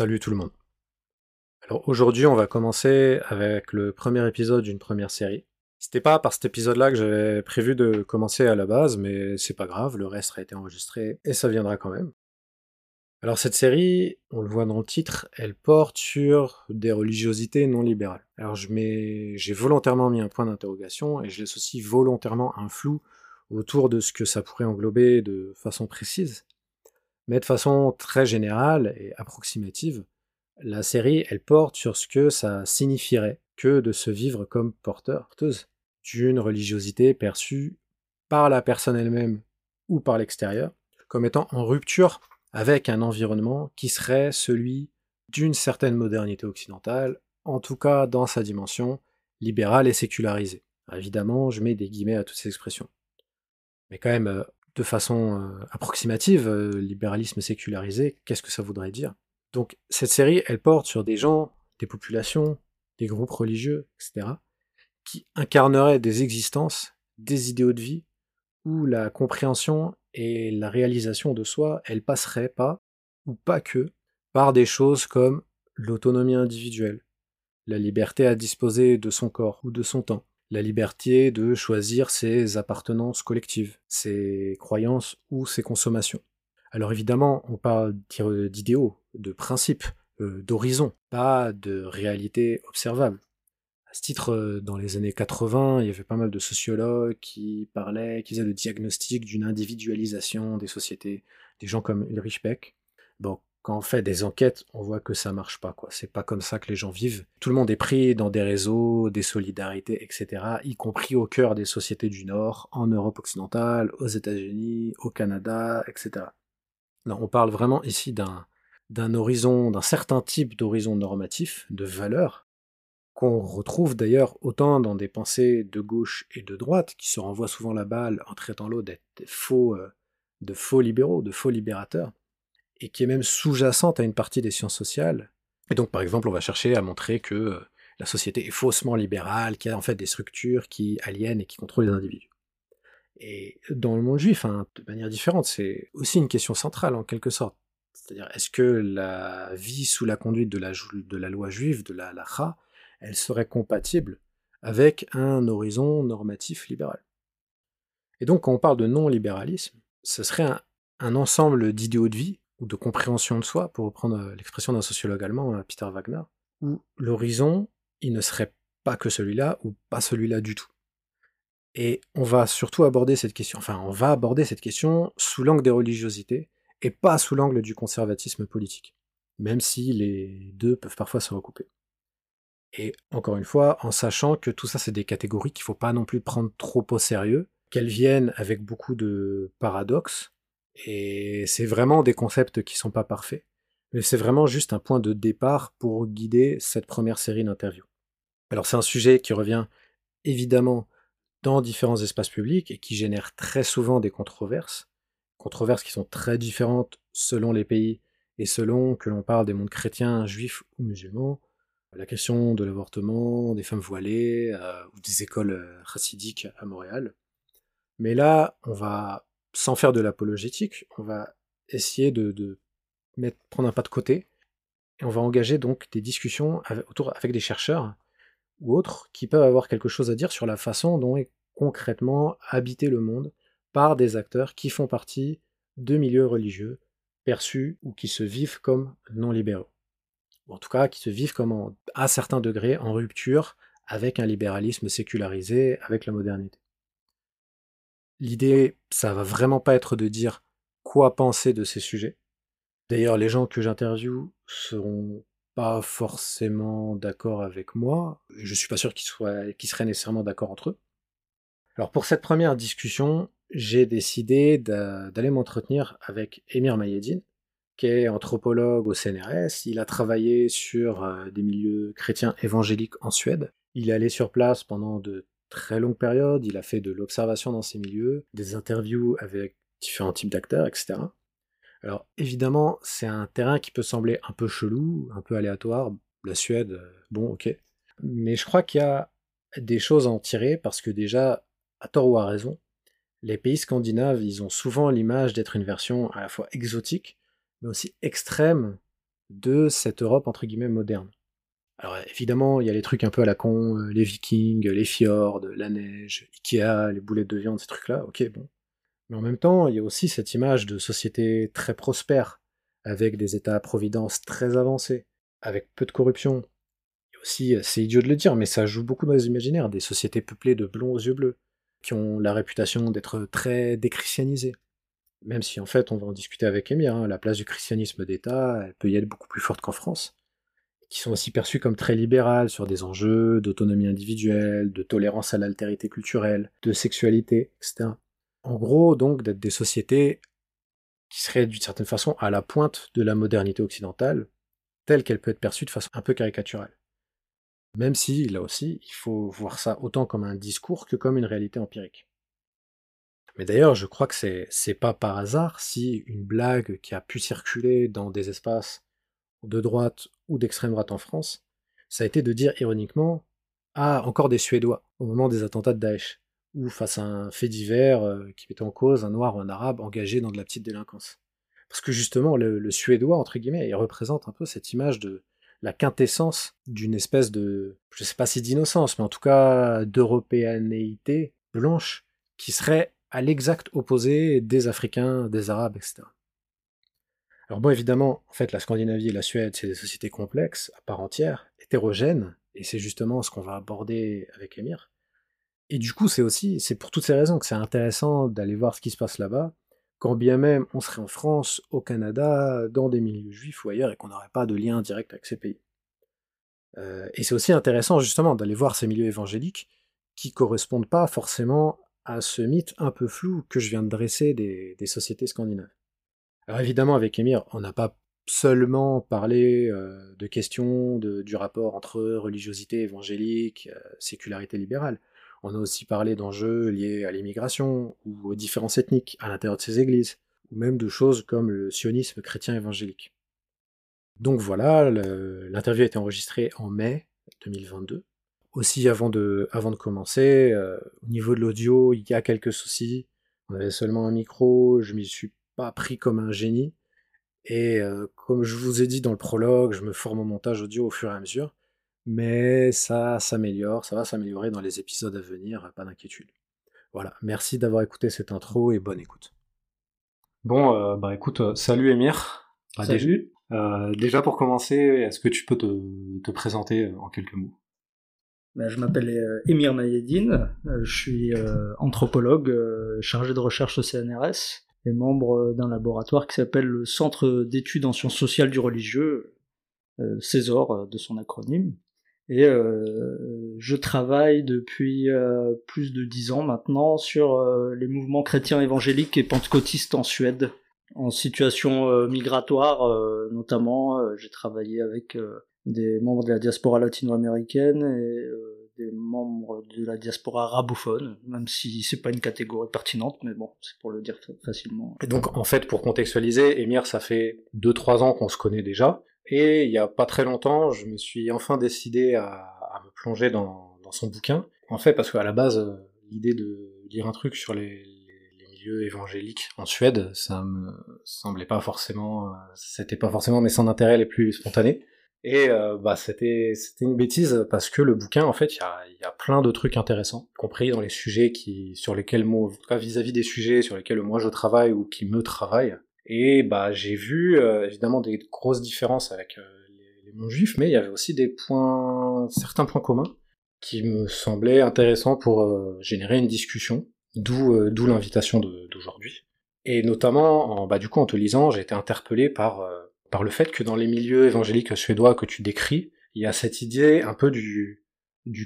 Salut tout le monde. Alors aujourd'hui, on va commencer avec le premier épisode d'une première série. C'était pas par cet épisode-là que j'avais prévu de commencer à la base, mais c'est pas grave, le reste a été enregistré et ça viendra quand même. Alors cette série, on le voit dans le titre, elle porte sur des religiosités non libérales. Alors j'ai volontairement mis un point d'interrogation et je laisse aussi volontairement un flou autour de ce que ça pourrait englober de façon précise. Mais de façon très générale et approximative, la série, elle porte sur ce que ça signifierait que de se vivre comme porteur, porteuse d'une religiosité perçue par la personne elle-même ou par l'extérieur, comme étant en rupture avec un environnement qui serait celui d'une certaine modernité occidentale, en tout cas dans sa dimension libérale et sécularisée. Évidemment, je mets des guillemets à toutes ces expressions. Mais quand même, euh, de façon euh, approximative, euh, libéralisme sécularisé, qu'est-ce que ça voudrait dire? Donc cette série, elle porte sur des gens, des populations, des groupes religieux, etc., qui incarneraient des existences, des idéaux de vie, où la compréhension et la réalisation de soi, elle passerait pas, ou pas que, par des choses comme l'autonomie individuelle, la liberté à disposer de son corps ou de son temps, la liberté de choisir ses appartenances collectives, ses croyances ou ses consommations. Alors évidemment, on parle d'idéaux, de principes, euh, d'horizons, pas de réalité observable. À ce titre, euh, dans les années 80, il y avait pas mal de sociologues qui parlaient, qui faisaient le diagnostic d'une individualisation des sociétés, des gens comme Ulrich Beck. Bon, quand on fait des enquêtes, on voit que ça marche pas, quoi. C'est pas comme ça que les gens vivent. Tout le monde est pris dans des réseaux, des solidarités, etc., y compris au cœur des sociétés du Nord, en Europe occidentale, aux États-Unis, au Canada, etc. Non, on parle vraiment ici d'un, d'un horizon, d'un certain type d'horizon normatif, de valeurs, qu'on retrouve d'ailleurs autant dans des pensées de gauche et de droite, qui se renvoient souvent la balle en traitant l'autre d'être faux, euh, de faux libéraux, de faux libérateurs, et qui est même sous-jacente à une partie des sciences sociales. Et donc, par exemple, on va chercher à montrer que euh, la société est faussement libérale, qu'il y a en fait des structures qui aliènent et qui contrôlent les individus. Et dans le monde juif, hein, de manière différente, c'est aussi une question centrale en quelque sorte. C'est-à-dire, est-ce que la vie sous la conduite de la, loi juive, de la halakha, elle serait compatible avec un horizon normatif libéral? Et donc, quand on parle de non-libéralisme, ce serait un ensemble d'idéaux de vie ou de compréhension de soi, pour reprendre euh, l'expression d'un sociologue allemand, euh, Peter Wagner, où l'horizon, il ne serait pas que celui-là ou pas celui-là du tout. Et on va surtout aborder cette question, enfin on va aborder cette question sous l'angle des religiosités et pas sous l'angle du conservatisme politique, même si les deux peuvent parfois se recouper. Et encore une fois, en sachant que tout ça c'est des catégories qu'il ne faut pas non plus prendre trop au sérieux, qu'elles viennent avec beaucoup de paradoxes, et c'est vraiment des concepts qui sont pas parfaits, mais c'est vraiment juste un point de départ pour guider cette première série d'interviews. Alors c'est un sujet qui revient évidemment dans différents espaces publics et qui génère très souvent des controverses, controverses qui sont très différentes selon les pays et selon que l'on parle des mondes chrétiens, juifs ou musulmans, la question de l'avortement, des femmes voilées euh, ou des écoles euh, chassidiques à Montréal. Mais là, on va sans faire de l'apologétique, on va essayer de, prendre un pas de côté et on va engager donc des discussions avec, autour, avec des chercheurs ou autres qui peuvent avoir quelque chose à dire sur la façon dont est concrètement habité le monde par des acteurs qui font partie de milieux religieux perçus ou qui se vivent comme non libéraux. Ou en tout cas, qui se vivent comme à certains degrés en rupture avec un libéralisme sécularisé, avec la modernité. L'idée, ça va vraiment pas être de dire quoi penser de ces sujets. D'ailleurs, les gens que j'interviewe seront pas forcément d'accord avec moi. Je suis pas sûr qu'ils soient, qu'ils seraient nécessairement d'accord entre eux. Alors pour cette première discussion, j'ai décidé d'aller m'entretenir avec Emir Mayedine, qui est anthropologue au CNRS. Il a travaillé sur euh, des milieux chrétiens évangéliques en Suède. Il est allé sur place pendant de très longue période, il a fait de l'observation dans ces milieux, des interviews avec différents types d'acteurs, etc. Alors évidemment, c'est un terrain qui peut sembler un peu chelou, un peu aléatoire. La Suède, euh, bon, ok. Mais je crois qu'il y a des choses à en tirer parce que déjà, à tort ou à raison, les pays scandinaves, ils ont souvent l'image d'être une version à la fois exotique, mais aussi extrême de cette Europe entre guillemets moderne. Alors évidemment, il y a les trucs un peu à la con, euh, les vikings, les fjords, la neige, Ikea, les boulettes de viande, ces trucs-là, ok, bon. Mais en même temps, il y a aussi cette image de société très prospère, avec des états-providence très avancés, avec peu de corruption. Et aussi, c'est idiot de le dire, mais ça joue beaucoup dans les imaginaires, des sociétés peuplées de blonds aux yeux bleus, qui ont la réputation d'être très déchristianisées. Même si en fait, on va en discuter avec Emir, hein, la place du christianisme d'État, elle peut y être beaucoup plus forte qu'en France qui sont aussi perçus comme très libérales sur des enjeux d'autonomie individuelle, de tolérance à l'altérité culturelle, de sexualité, etc. En gros, donc, d'être des sociétés qui seraient d'une certaine façon à la pointe de la modernité occidentale, telle qu'elle peut être perçue de façon un peu caricaturale. Même si, là aussi, il faut voir ça autant comme un discours que comme une réalité empirique. Mais d'ailleurs, je crois que c'est pas par hasard si une blague qui a pu circuler dans des espaces de droite ou d'extrême droite en France, ça a été de dire ironiquement Ah, encore des Suédois, au moment des attentats de Daesh, ou face à un fait divers euh, qui mettait en cause un noir ou un arabe engagé dans de la petite délinquance. Parce que justement, le, Suédois, entre guillemets, il représente un peu cette image de la quintessence d'une espèce de, je sais pas si d'innocence, mais en tout cas d'européanéité blanche qui serait à l'exact opposé des Africains, des Arabes, etc. Alors bon, évidemment, en fait, la Scandinavie et la Suède, c'est des sociétés complexes, à part entière, hétérogènes, et c'est justement ce qu'on va aborder avec Emir. Et du coup, c'est aussi, c'est pour toutes ces raisons que c'est intéressant d'aller voir ce qui se passe là-bas, quand bien même on serait en France, au Canada, dans des milieux juifs ou ailleurs, et qu'on n'aurait pas de lien direct avec ces pays. Euh, et c'est aussi intéressant justement d'aller voir ces milieux évangéliques qui correspondent pas forcément à ce mythe un peu flou que je viens de dresser des sociétés scandinaves. Alors évidemment, avec Emir, on n'a pas seulement parlé euh, de questions du rapport entre religiosité évangélique, euh, sécularité libérale. On a aussi parlé d'enjeux liés à l'immigration ou aux différences ethniques à l'intérieur de ces églises, ou même de choses comme le sionisme chrétien évangélique. Donc voilà, l'interview a été enregistrée en mai 2022. Aussi, avant de, avant de commencer, euh, au niveau de l'audio, il y a quelques soucis. On avait seulement un micro, je m'y suis pris comme un génie. Et euh, comme je vous ai dit dans le prologue, je me forme au montage audio au fur et à mesure. Mais ça s'améliore, ça va s'améliorer dans les épisodes à venir, pas d'inquiétude. Voilà, merci d'avoir écouté cette intro et bonne écoute. Bon, euh, bah écoute, euh, salut Emir. Bah, salut. déjà pour commencer, est-ce que tu peux te, présenter en quelques mots? Bah, je m'appelle Emir Mayedine, je suis anthropologue chargé de recherche au CNRS est membre d'un laboratoire qui s'appelle le Centre d'études en sciences sociales du religieux, euh, César euh, de son acronyme. Et euh, je travaille depuis plus de dix ans maintenant sur les mouvements chrétiens évangéliques et pentecôtistes en Suède, en situation migratoire notamment. j'ai travaillé avec des membres de la diaspora latino-américaine et des membres de la diaspora arabophone, même si c'est pas une catégorie pertinente, mais bon, c'est pour le dire facilement. Et donc, en fait, pour contextualiser, Emir, ça fait 2-3 ans qu'on se connaît déjà, et il y a pas très longtemps, je me suis enfin décidé à, me plonger dans, son bouquin. En fait, parce qu'à la base, euh, l'idée de lire un truc sur les, milieux évangéliques en Suède, ça me semblait pas forcément, euh, c'était pas forcément mes centres d'intérêt les plus spontanés. Et euh, bah c'était c'était une bêtise parce que le bouquin en fait il y a, y a plein de trucs intéressants, compris dans les sujets qui sur lesquels moi en tout cas vis-à-vis des sujets sur lesquels moi je travaille ou qui me travaillent. Et bah j'ai vu euh, évidemment des grosses différences avec euh, les, les mondes juifs, mais il y avait aussi des points certains points communs qui me semblaient intéressants pour générer une discussion, d'où d'où l'invitation d'aujourd'hui. Et notamment en bah du coup en te lisant j'ai été interpellé par par le fait que dans les milieux évangéliques suédois que tu décris, il y a cette idée un peu du,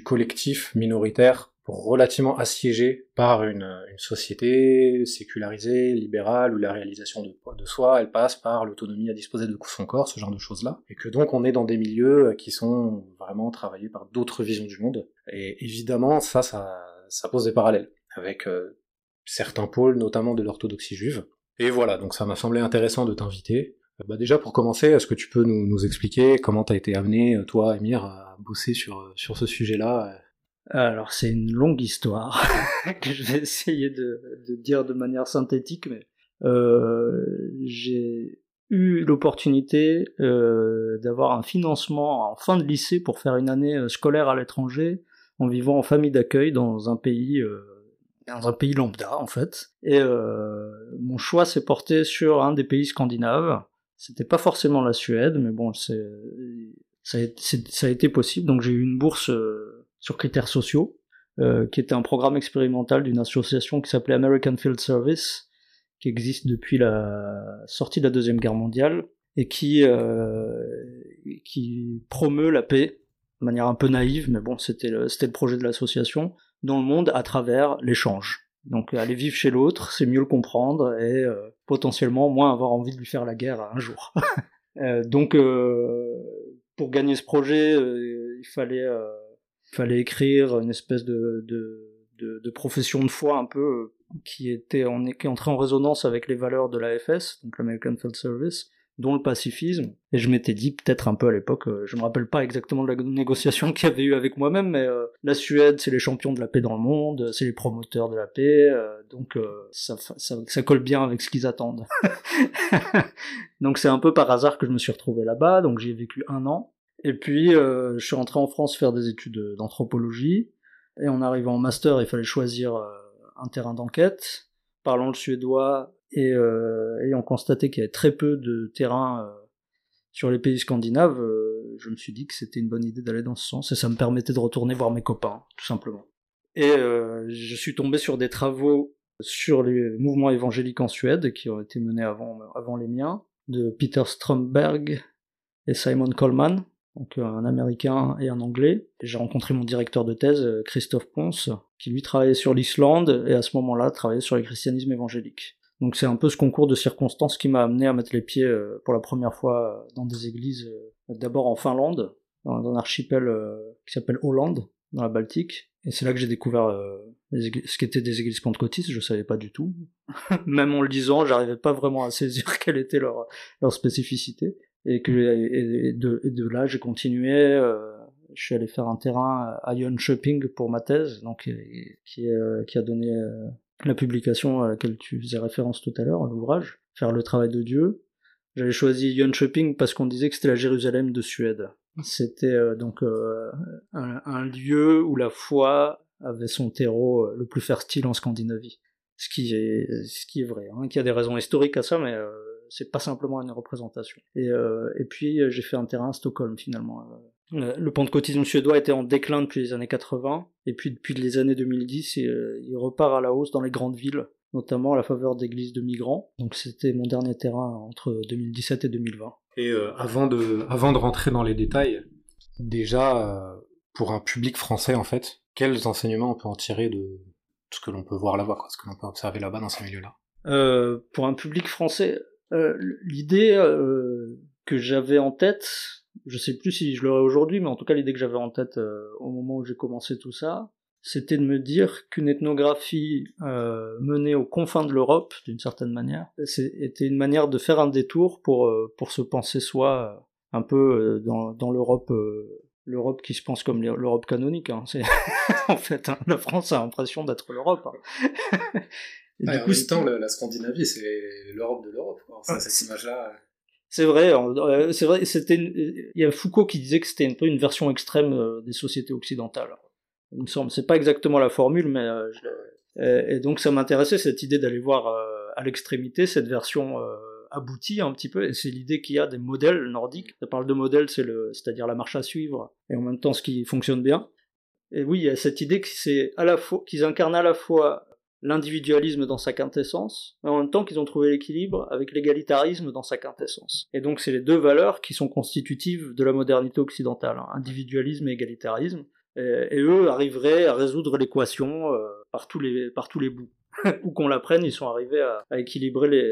collectif minoritaire relativement assiégé par une, société sécularisée, libérale, où la réalisation de, soi, elle passe par l'autonomie à disposer de son corps, ce genre de choses-là, et que donc on est dans des milieux qui sont vraiment travaillés par d'autres visions du monde. Et évidemment, ça, ça, ça pose des parallèles avec euh, certains pôles, notamment de l'orthodoxie juive. Et voilà, donc ça m'a semblé intéressant de t'inviter. Euh, bah déjà pour commencer, est-ce que tu peux nous, nous expliquer comment t'as été amené, euh, toi, Emir, à bosser sur, euh, sur ce sujet-là Alors c'est une longue histoire que je vais essayer de, de, dire de manière synthétique, mais euh, j'ai eu l'opportunité euh, d'avoir un financement en fin de lycée pour faire une année scolaire à l'étranger en vivant en famille d'accueil dans un pays euh, dans un pays lambda en fait. Et mon choix s'est porté sur un des pays scandinaves c'était pas forcément la Suède mais bon c'est ça, a- ça a été possible donc j'ai eu une bourse euh, sur critères sociaux euh, qui était un programme expérimental d'une association qui s'appelait American Field Service qui existe depuis la sortie de la deuxième guerre mondiale et qui euh, qui promeut la paix de manière un peu naïve, mais bon, c'était le projet de l'association dans le monde à travers l'échange. Donc aller vivre chez l'autre, c'est mieux le comprendre et euh, potentiellement moins avoir envie de lui faire la guerre un jour. Euh, donc euh, pour gagner ce projet, euh, il fallait euh, fallait écrire une espèce de, de, profession de foi un peu euh, qui était en, qui entrait en résonance avec les valeurs de l'AFS, donc l'American Field Service, dont le pacifisme. Et je m'étais dit, peut-être un peu à l'époque, euh, je me rappelle pas exactement de la négociation qu'il y avait eu avec moi-même, mais euh, la Suède, c'est les champions de la paix dans le monde, c'est les promoteurs de la paix, euh, donc euh, ça, ça, colle bien avec ce qu'ils attendent. donc c'est un peu par hasard que je me suis retrouvé là-bas, donc j'ai vécu un an. Et puis euh, je suis rentré en France faire des études d'anthropologie, et en arrivant en master, il fallait choisir euh, un terrain d'enquête. Parlant le suédois, et euh, ayant constaté qu'il y avait très peu de terrain euh, sur les pays scandinaves, euh, je me suis dit que c'était une bonne idée d'aller dans ce sens et ça me permettait de retourner voir mes copains, tout simplement. Et euh, je suis tombé sur des travaux sur les mouvements évangéliques en Suède qui ont été menés avant, avant les miens, de Peter Strömberg et Simon Coleman, donc un américain et un anglais. Et J'ai rencontré mon directeur de thèse, Christophe Ponce, qui lui travaillait sur l'Islande et à ce moment-là travaillait sur le christianisme évangélique. Donc c'est un peu ce concours de circonstances qui m'a amené à mettre les pieds euh, pour la première fois euh, dans des églises, euh, d'abord en Finlande, dans un archipel qui s'appelle Hollande, dans la Baltique. Et c'est là que j'ai découvert les églises- ce qu'étaient des églises pentecôtistes, je savais pas du tout. Même en le disant, j'arrivais pas vraiment à saisir quelle était leur, leur spécificité. Et, que, et, de, et de là, j'ai continué. je suis allé faire un terrain à Jönköping pour ma thèse, donc et- qui, euh, qui a donné euh, la publication à laquelle tu faisais référence tout à l'heure, l'ouvrage, Faire le travail de Dieu. J'avais choisi Jönköping parce qu'on disait que c'était la Jérusalem de Suède. C'était euh, donc euh, un, lieu où la foi avait son terreau euh, le plus fertile en Scandinavie. Ce qui est, ce qui est vrai, hein, y a des raisons historiques à ça, mais euh, c'est pas simplement une représentation. Et, et puis j'ai fait un terrain à Stockholm finalement. Euh, Le pentecôtisme suédois était en déclin depuis les années 80, et puis depuis les années 2010, il, euh, il repart à la hausse dans les grandes villes, notamment à la faveur d'églises de migrants. Donc c'était mon dernier terrain entre 2017 et 2020. Et euh, avant, de, avant de rentrer dans les détails, déjà, euh, pour un public français, en fait, quels enseignements on peut en tirer de ce que l'on peut voir là-bas, ce que l'on peut observer là-bas dans ces milieux-là? Euh, pour un public français, l'idée que j'avais en tête, je sais plus si je l'aurai aujourd'hui, mais en tout cas l'idée que j'avais en tête euh, au moment où j'ai commencé tout ça, c'était de me dire qu'une ethnographie euh, menée aux confins de l'Europe, d'une certaine manière, c'était une manière de faire un détour pour euh, pour se penser soi un peu dans, dans l'Europe. L'Europe qui se pense comme l'Europe canonique, hein. c'est en fait hein, la France a l'impression d'être l'Europe. hein. Et du coup, la Scandinavie, c'est l'Europe de l'Europe. Cette image-là. C'est vrai, euh, c'est vrai. Il y a Foucault qui disait que c'était un peu une version extrême euh, des sociétés occidentales. Il me semble, c'est pas exactement la formule, mais euh, et donc ça m'intéressait cette idée d'aller voir à l'extrémité cette version aboutie un petit peu. Et c'est l'idée qu'il y a des modèles nordiques. Ça parle de modèles, c'est le, c'est-à-dire la marche à suivre, et en même temps ce qui fonctionne bien. Et oui, il y a cette idée qu'ils incarnent à la fois l'individualisme dans sa quintessence, mais en même temps qu'ils ont trouvé l'équilibre avec l'égalitarisme dans sa quintessence. Et donc c'est les deux valeurs qui sont constitutives de la modernité occidentale, hein, individualisme et égalitarisme. Et, et eux arriveraient à résoudre l'équation euh, par tous les bouts. Où qu'on la prenne, ils sont arrivés à équilibrer les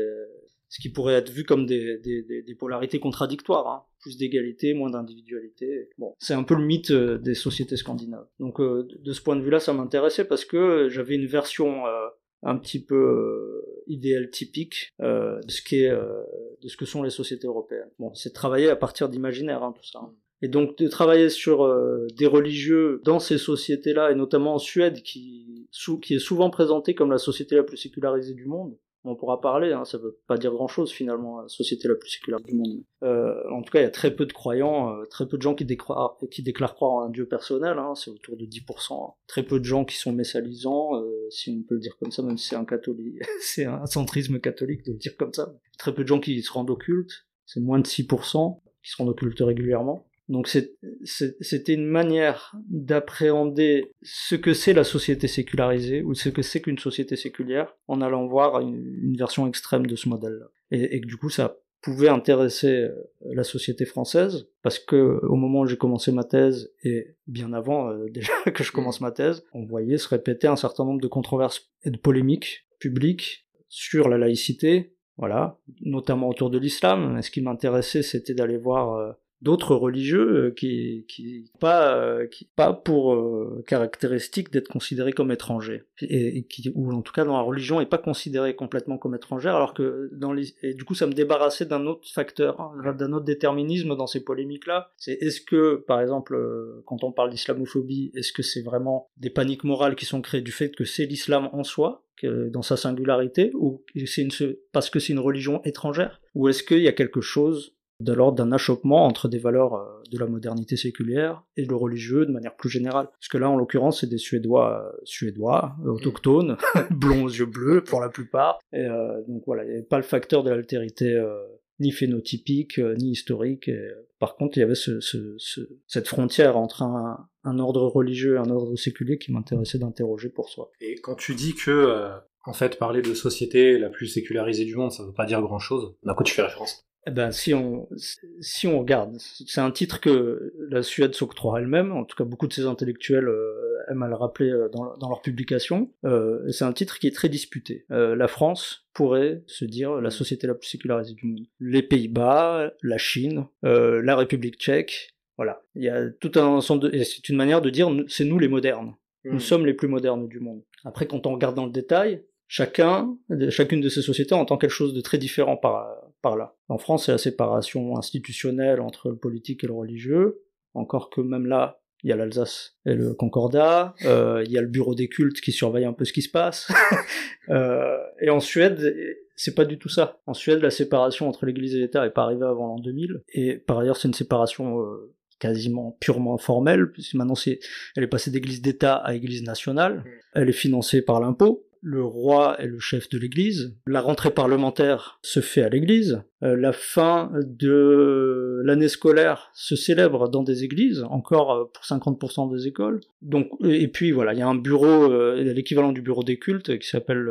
ce qui pourrait être vu comme des, des, des, des polarités contradictoires, hein. plus d'égalité, moins d'individualité. Bon, c'est un peu le mythe euh, des sociétés scandinaves. Donc euh, de ce point de vue-là, ça m'intéressait parce que j'avais une version euh, un petit peu euh, idéal typique euh, de ce qui euh, de ce que sont les sociétés européennes. Bon, c'est travailler à partir d'imaginaire, hein, tout ça. Et donc de travailler sur euh, des religieux dans ces sociétés-là, et notamment en Suède, qui, sou- qui est souvent présentée comme la société la plus sécularisée du monde, on pourra parler, hein, ça veut pas dire grand chose finalement, la société la plus séculaire du monde. Euh, en tout cas, il y a très peu de croyants, euh, très peu de gens qui, déclarent, qui déclarent croire en un dieu personnel, hein, c'est autour de 10%. Très peu de gens qui sont messalisants, euh, si on peut le dire comme ça, même si c'est un catholique, c'est un centrisme catholique de le dire comme ça. Très peu de gens qui se rendent occultes, c'est moins de 6% qui se rendent occultes régulièrement. Donc c'était une manière d'appréhender ce que c'est la société sécularisée ou ce que c'est qu'une société séculière en allant voir une, version extrême de ce modèle-là. Et, que du coup ça pouvait intéresser euh, la société française parce que au moment où j'ai commencé ma thèse et bien avant euh, déjà que je commence ma thèse, on voyait se répéter un certain nombre de controverses et de polémiques publiques sur la laïcité, voilà, notamment autour de l'islam. Ce qui m'intéressait, c'était d'aller voir euh, d'autres religieux euh, qui qui pas euh, qui pas pour euh, caractéristique d'être considérés comme étrangers. Et, qui ou en tout cas dans la religion est pas considéré complètement comme étrangère alors que dans les et du coup ça me débarrassait d'un autre facteur hein, d'un autre déterminisme dans ces polémiques là c'est est-ce que par exemple quand on parle d'islamophobie est-ce que c'est vraiment des paniques morales qui sont créées du fait que c'est l'islam en soi que dans sa singularité ou c'est une, parce que c'est une religion étrangère? Ou est-ce qu'il y a quelque chose de l'ordre d'un achoppement entre des valeurs euh, de la modernité séculière et le religieux de manière plus générale. Parce que là, en l'occurrence, c'est des Suédois, euh, Suédois, euh, autochtones, blonds aux yeux bleus pour la plupart. Et donc voilà, il n'y avait pas le facteur de l'altérité ni phénotypique, ni historique. par contre, il y avait ce, cette frontière entre un, un, ordre religieux et un ordre séculier qui m'intéressait d'interroger pour soi. Et quand tu dis que, en fait, parler de société la plus sécularisée du monde, ça veut pas dire grand-chose, à quoi tu fais référence? Eh ben, si on, si on regarde, c'est un titre que la Suède s'octroie elle-même, en tout cas beaucoup de ses intellectuels euh, aiment à le rappeler euh, dans, dans leurs publications, euh, c'est un titre qui est très disputé. Euh, la France pourrait se dire la société la plus sécularisée du monde. Les Pays-Bas, la Chine, euh, la République tchèque, voilà. Il y a tout un ensemble de... c'est une manière de dire c'est nous les modernes. Nous hmm. sommes les plus modernes du monde. Après, quand on regarde dans le détail, chacun, chacune de ces sociétés entend quelque chose de très différent par, par là. En France, c'est la séparation institutionnelle entre le politique et le religieux, encore que même là, il y a l'Alsace et le Concordat, euh, il y a le bureau des cultes qui surveille un peu ce qui se passe. euh, et en Suède, c'est pas du tout ça. En Suède, la séparation entre l'Église et l'État est pas arrivée avant l'an 2000, et par ailleurs, c'est une séparation euh, quasiment purement formelle, puisque maintenant c'est, elle est passée d'Église d'État à Église nationale. Mm. Elle est financée par l'impôt, le roi est le chef de l'Église, la rentrée parlementaire se fait à l'Église, euh, la fin de l'année scolaire se célèbre dans des églises, encore euh, pour 50% des écoles. Donc, et puis voilà, il y a un bureau, euh, l'équivalent du bureau des cultes, qui s'appelle,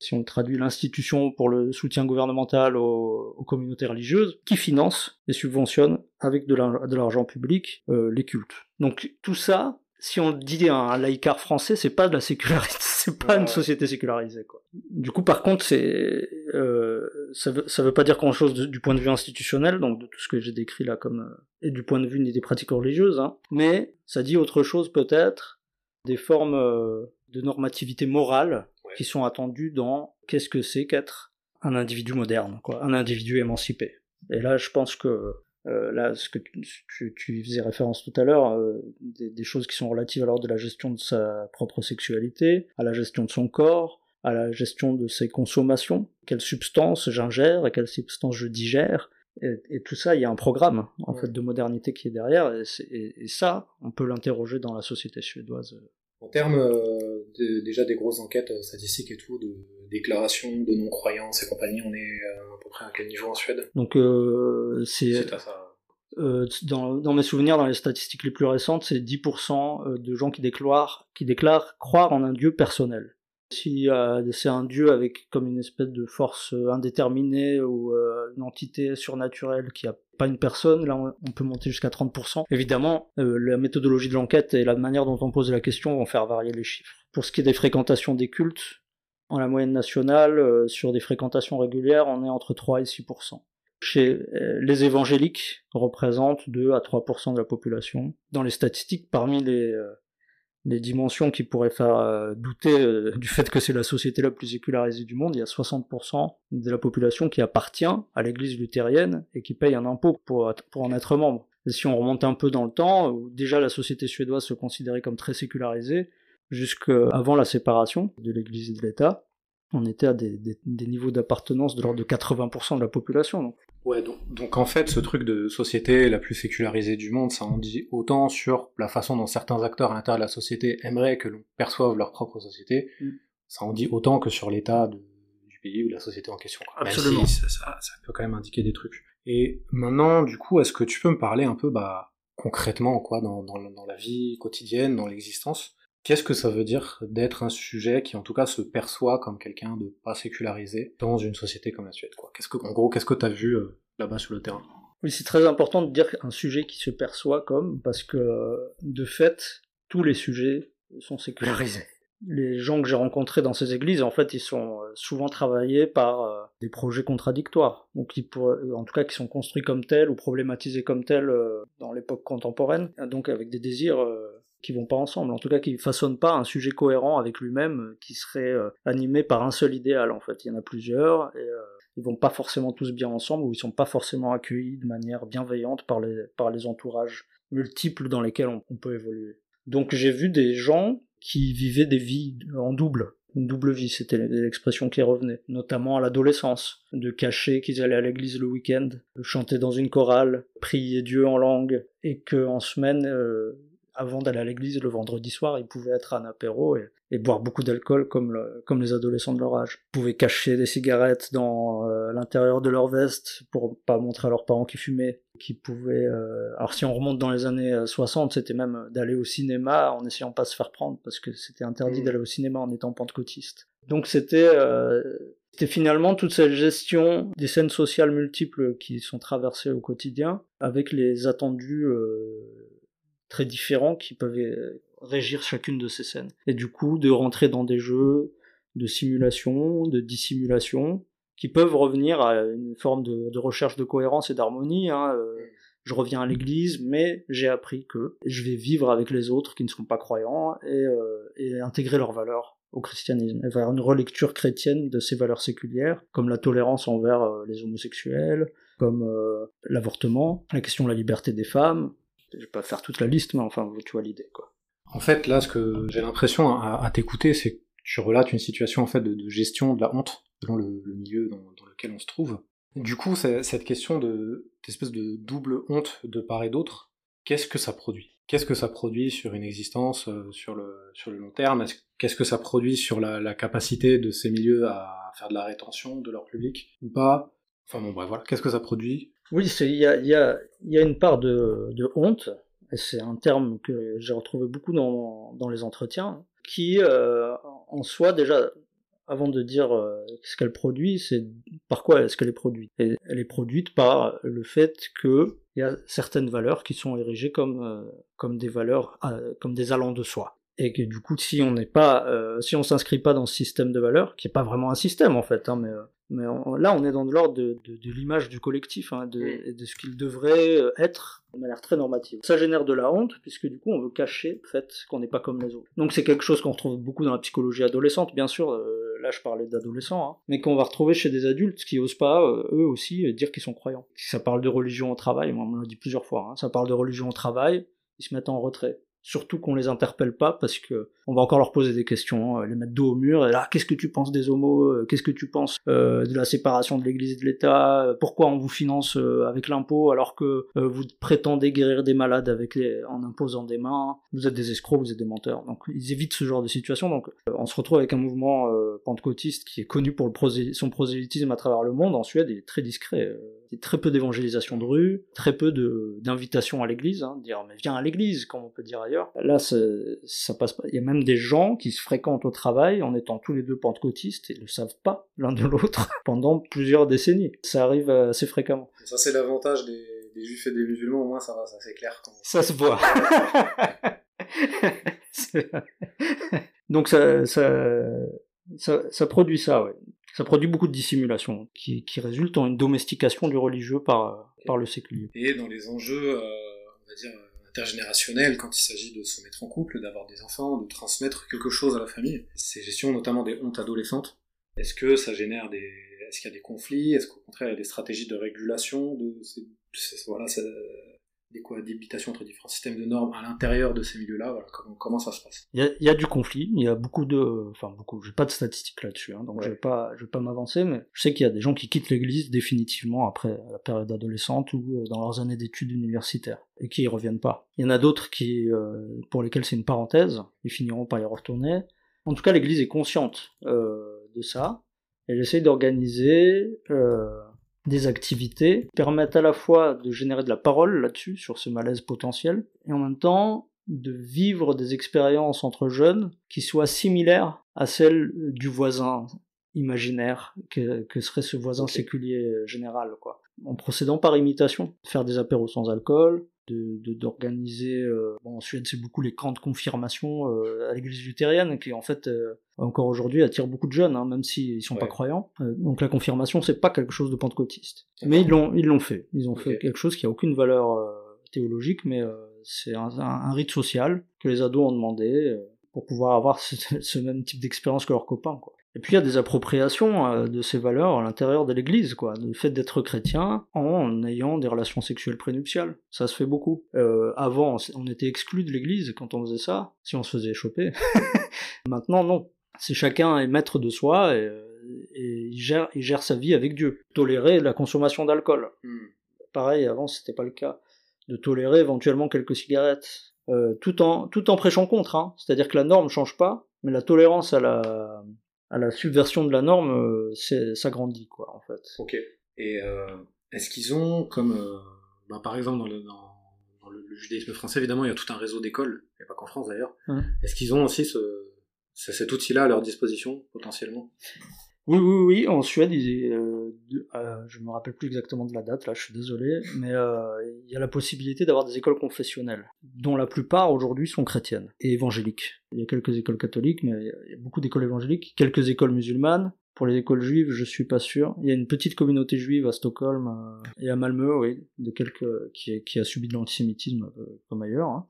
si on traduit, l'institution pour le soutien gouvernemental aux, communautés religieuses, qui finance et subventionne avec de l'argent public les cultes. Donc tout ça, si on dit un laïcard français, c'est pas de la sécularité, c'est pas une société sécularisée, quoi. Du coup, par contre, c'est, euh, ça veut, ça veut pas dire grand chose du point de vue institutionnel, donc de tout ce que j'ai décrit là comme, euh, et du point de vue des pratiques religieuses, hein. Mais, ça dit autre chose peut-être, des formes euh, de normativité morale qui sont attendues dans qu'est-ce que c'est qu'être un individu moderne, quoi, un individu émancipé. Et là, je pense que euh, là, ce que tu, tu, faisais référence tout à l'heure, euh, des, choses qui sont relatives à l'ordre de la gestion de sa propre sexualité, à la gestion de son corps, à la gestion de ses consommations, quelles substances j'ingère et quelles substances je digère, et, tout ça, il y a un programme en fait de modernité qui est derrière, et, ça, on peut l'interroger dans la société suédoise. En termes euh, déjà des grosses enquêtes statistiques et tout, de déclarations de non-croyance et compagnie, on est à peu près à quel niveau en Suède? Donc euh, c'est euh, dans, dans, mes souvenirs, dans les statistiques les plus récentes, c'est 10% euh, de gens qui déclarent, qui déclarent croire en un dieu personnel. Si euh, c'est un dieu avec comme une espèce de force euh, indéterminée ou euh, une entité surnaturelle qui a pas une personne, là on, peut monter jusqu'à 30%. Évidemment, la méthodologie de l'enquête et la manière dont on pose la question vont faire varier les chiffres. Pour ce qui est des fréquentations des cultes, en la moyenne nationale, sur des fréquentations régulières, on est entre 3 et 6%. Chez les évangéliques, représentent 2 à 3% de la population. Dans les statistiques, parmi les, euh, les dimensions qui pourraient faire douter du fait que c'est la société la plus sécularisée du monde, il y a 60% de la population qui appartient à l'église luthérienne et qui paye un impôt pour, en être membre. Et si on remonte un peu dans le temps, déjà la société suédoise se considérait comme très sécularisée, jusqu'avant la séparation de l'Église et de l'État. on était à des, niveaux d'appartenance de l'ordre de 80% de la population. Ouais, donc, donc, en fait, ce truc de société la plus sécularisée du monde, ça en dit autant sur la façon dont certains acteurs à l'intérieur de la société aimeraient que l'on perçoive leur propre société, mm. ça en dit autant que sur l'état du pays ou de la société en question. Absolument. ça, ça, peut quand même indiquer des trucs. Et maintenant, du coup, est-ce que tu peux me parler un peu, bah, concrètement, quoi, dans, dans, dans la vie quotidienne, dans l'existence, Qu'est-ce que ça veut dire d'être un sujet qui en tout cas se perçoit comme quelqu'un de pas sécularisé dans une société comme la Suède quoi? Qu'est-ce que en gros qu'est-ce que tu as vu euh, là-bas sur le terrain? Oui, c'est très important de dire un sujet qui se perçoit comme parce que de fait tous les sujets sont sécularisés. Les gens que j'ai rencontrés dans ces églises, en fait, ils sont euh, souvent travaillés par euh, des projets contradictoires, donc qui en tout cas qui sont construits comme tels ou problématisés comme tels dans l'époque contemporaine, donc avec des désirs qui vont pas ensemble, en tout cas qui façonnent pas un sujet cohérent avec lui-même, euh, qui serait euh, animé par un seul idéal en fait. Il y en a plusieurs et euh, ils vont pas forcément tous bien ensemble ou ils sont pas forcément accueillis de manière bienveillante par les, par les entourages multiples dans lesquels on, peut évoluer. Donc j'ai vu des gens qui vivaient des vies en double, une double vie, c'était l'expression qui revenait, notamment à l'adolescence, de cacher qu'ils allaient à l'église le week-end, chanter dans une chorale, prier Dieu en langue, et que en semaine avant d'aller à l'église le vendredi soir, ils pouvaient être à un apéro et, boire beaucoup d'alcool comme, comme les adolescents de leur âge. Ils pouvaient cacher des cigarettes dans euh, l'intérieur de leur veste pour pas montrer à leurs parents qu'ils fumaient. Qui pouvaient, euh, alors si on remonte dans les années 60, euh, c'était même d'aller au cinéma en essayant pas de se faire prendre parce que c'était interdit mmh. d'aller au cinéma en étant pentecôtiste. Donc c'était c'était finalement toute cette gestion des scènes sociales multiples qui sont traversées au quotidien, avec les attendus très différents qui peuvent euh, régir chacune de ces scènes. Et du coup, de rentrer dans des jeux de simulation, de dissimulation, qui peuvent revenir à une forme de, recherche de cohérence et d'harmonie. Hein. Euh, je reviens à l'église, mais j'ai appris que je vais vivre avec les autres qui ne sont pas croyants et, euh, intégrer leurs valeurs au christianisme, et faire une relecture chrétienne de ces valeurs séculières, comme la tolérance envers les homosexuels, comme l'avortement, la question de la liberté des femmes, je vais pas faire toute la liste, mais enfin, tu vois l'idée, quoi. En fait, là, ce que j'ai l'impression à, t'écouter, c'est que tu relates une situation en fait de, gestion de la honte dans le, milieu dans, lequel on se trouve. Du coup, cette question de espèce de double honte de part et d'autre, qu'est-ce que ça produit? Qu'est-ce que ça produit sur une existence euh, sur le sur le long terme? Qu'est-ce que ça produit sur la, capacité de ces milieux à faire de la rétention de leur public ou pas? Enfin bon, bref, voilà. Qu'est-ce que ça produit? Oui, il y a, une part de, honte, et c'est un terme que j'ai retrouvé beaucoup dans, les entretiens, qui euh, en soi déjà, avant de dire euh, ce qu'elle produit, c'est par quoi est-ce qu'elle est produite. Elle est produite par le fait qu'il y a certaines valeurs qui sont érigées comme, euh, des valeurs, comme des allants de soi et que du coup si on n'est pas si on s'inscrit pas dans ce système de valeurs qui est pas vraiment un système en fait hein, mais mais là, on est dans l'ordre de, de, l'image du collectif, hein, de, de, ce qu'il devrait euh, être de manière très normative. Ça génère de la honte, puisque du coup, on veut cacher le fait qu'on n'est pas comme les autres. Donc c'est quelque chose qu'on retrouve beaucoup dans la psychologie adolescente, bien sûr, euh, là je parlais d'adolescents, hein, mais qu'on va retrouver chez des adultes qui osent pas, euh, eux aussi, dire qu'ils sont croyants. Si ça parle de religion au travail, on me l'a dit plusieurs fois, hein, ça parle de religion au travail, ils se mettent en retrait surtout qu'on les interpelle pas parce que on va encore leur poser des questions, euh, les mettre dos au mur, et là, qu'est-ce que tu penses des homos, euh, qu'est-ce que tu penses euh, de la séparation de l'église et de l'État, pourquoi on vous finance avec l'impôt alors que vous prétendez guérir des malades avec les, en imposant des mains, vous êtes des escrocs, vous êtes des menteurs. Donc ils évitent ce genre de situation, donc on se retrouve avec un mouvement pentecôtiste qui est connu pour son prosélytisme à travers le monde, en Suède, il est très discret, y a très peu d'évangélisation de rue, très peu d'invitation à l'église, hein, dire mais viens à l'église, comme on peut dire ailleurs, Là, ça passe pas. Il y a même des gens qui se fréquentent au travail en étant tous les deux pentecôtistes et ne savent pas l'un de l'autre pendant plusieurs décennies. Ça arrive assez fréquemment. Ça, c'est l'avantage des, juifs et des musulmans, au moins ça va, ça c'est clair. Ça se voit. Donc ça, ça, produit ça, ouais. Ça produit beaucoup de dissimulation, qui, qui résulte en une domestication du religieux par, par le séculier. Et dans les enjeux, euh, on va dire, intergénérationnel quand il s'agit de se mettre en couple, d'avoir des enfants, de transmettre quelque chose à la famille. Ces gestions notamment des hontes adolescentes, est-ce que ça génère des... Est-ce qu'il y a des conflits? Est-ce qu'au contraire il y a des stratégies de régulation de. Voilà, des cohabitations entre différents systèmes de normes à l'intérieur de ces milieux-là voilà, comment, comment, ça se passe il y, a, il y, a, du conflit, il y a beaucoup de... Enfin beaucoup, j'ai pas de statistiques là-dessus, hein, donc ouais. je vais pas, je vais pas m'avancer, mais je sais qu'il y a des gens qui quittent l'église définitivement après la période adolescente ou euh, dans leurs années d'études universitaires, et qui y reviennent pas. Il y en a d'autres qui, euh, pour lesquels c'est une parenthèse, ils finiront par y retourner. En tout cas, l'église est consciente euh, de ça, elle essaye d'organiser... Euh, des activités permettent à la fois de générer de la parole là-dessus, sur ce malaise potentiel, et en même temps de vivre des expériences entre jeunes qui soient similaires à celles du voisin imaginaire que, que serait ce voisin séculier général, quoi. En procédant par imitation, faire des apéros sans alcool, de d'organiser euh, bon, en Suède c'est beaucoup les camps de confirmation euh, à l'église luthérienne qui en fait euh, encore aujourd'hui attire beaucoup de jeunes hein, même s'ils sont ouais. pas croyants. Euh, donc la confirmation c'est pas quelque chose de pentecôtiste. Mais ils l'ont ils l'ont fait. Ils ont okay. fait quelque chose qui a aucune valeur euh, théologique mais euh, c'est un, un, un, rite social que les ados ont demandé pour pouvoir avoir ce, ce même type d'expérience que leurs copains quoi et puis il y a des appropriations euh, de ces valeurs à l'intérieur de l'Église, quoi. Le fait d'être chrétien en ayant des relations sexuelles prénuptiales, ça se fait beaucoup. Euh, avant, on était exclu de l'Église quand on faisait ça, si on se faisait choper. Maintenant, non. C'est chacun est maître de soi et, et il, gère, il gère sa vie avec Dieu. Tolérer la consommation d'alcool. Mm. Pareil, avant c'était pas le cas. De tolérer éventuellement quelques cigarettes. Euh, tout en tout en prêchant contre, hein. c'est-à-dire que la norme change pas, mais la tolérance à la à la subversion de la norme, euh, ça grandit, quoi, en fait. Ok. Et euh, est-ce qu'ils ont, comme euh, bah, par exemple dans le, dans, dans le, le, judaïsme français, évidemment, il y a tout un réseau d'écoles, et pas qu'en France d'ailleurs. Hum. Est-ce qu'ils ont aussi ce, cet outil-là à leur disposition, potentiellement? Oui, oui, oui, en Suède, ils, euh, euh, je me rappelle plus exactement de la date, là, je suis désolé, mais euh, il y a la possibilité d'avoir des écoles confessionnelles, dont la plupart aujourd'hui sont chrétiennes et évangéliques. Il y a quelques écoles catholiques, mais il y a beaucoup d'écoles évangéliques, quelques écoles musulmanes. Pour les écoles juives, je suis pas sûr. Il y a une petite communauté juive à Stockholm euh, et à Malmö, oui, de quelques qui, qui a subi de l'antisémitisme euh, comme ailleurs. Hein.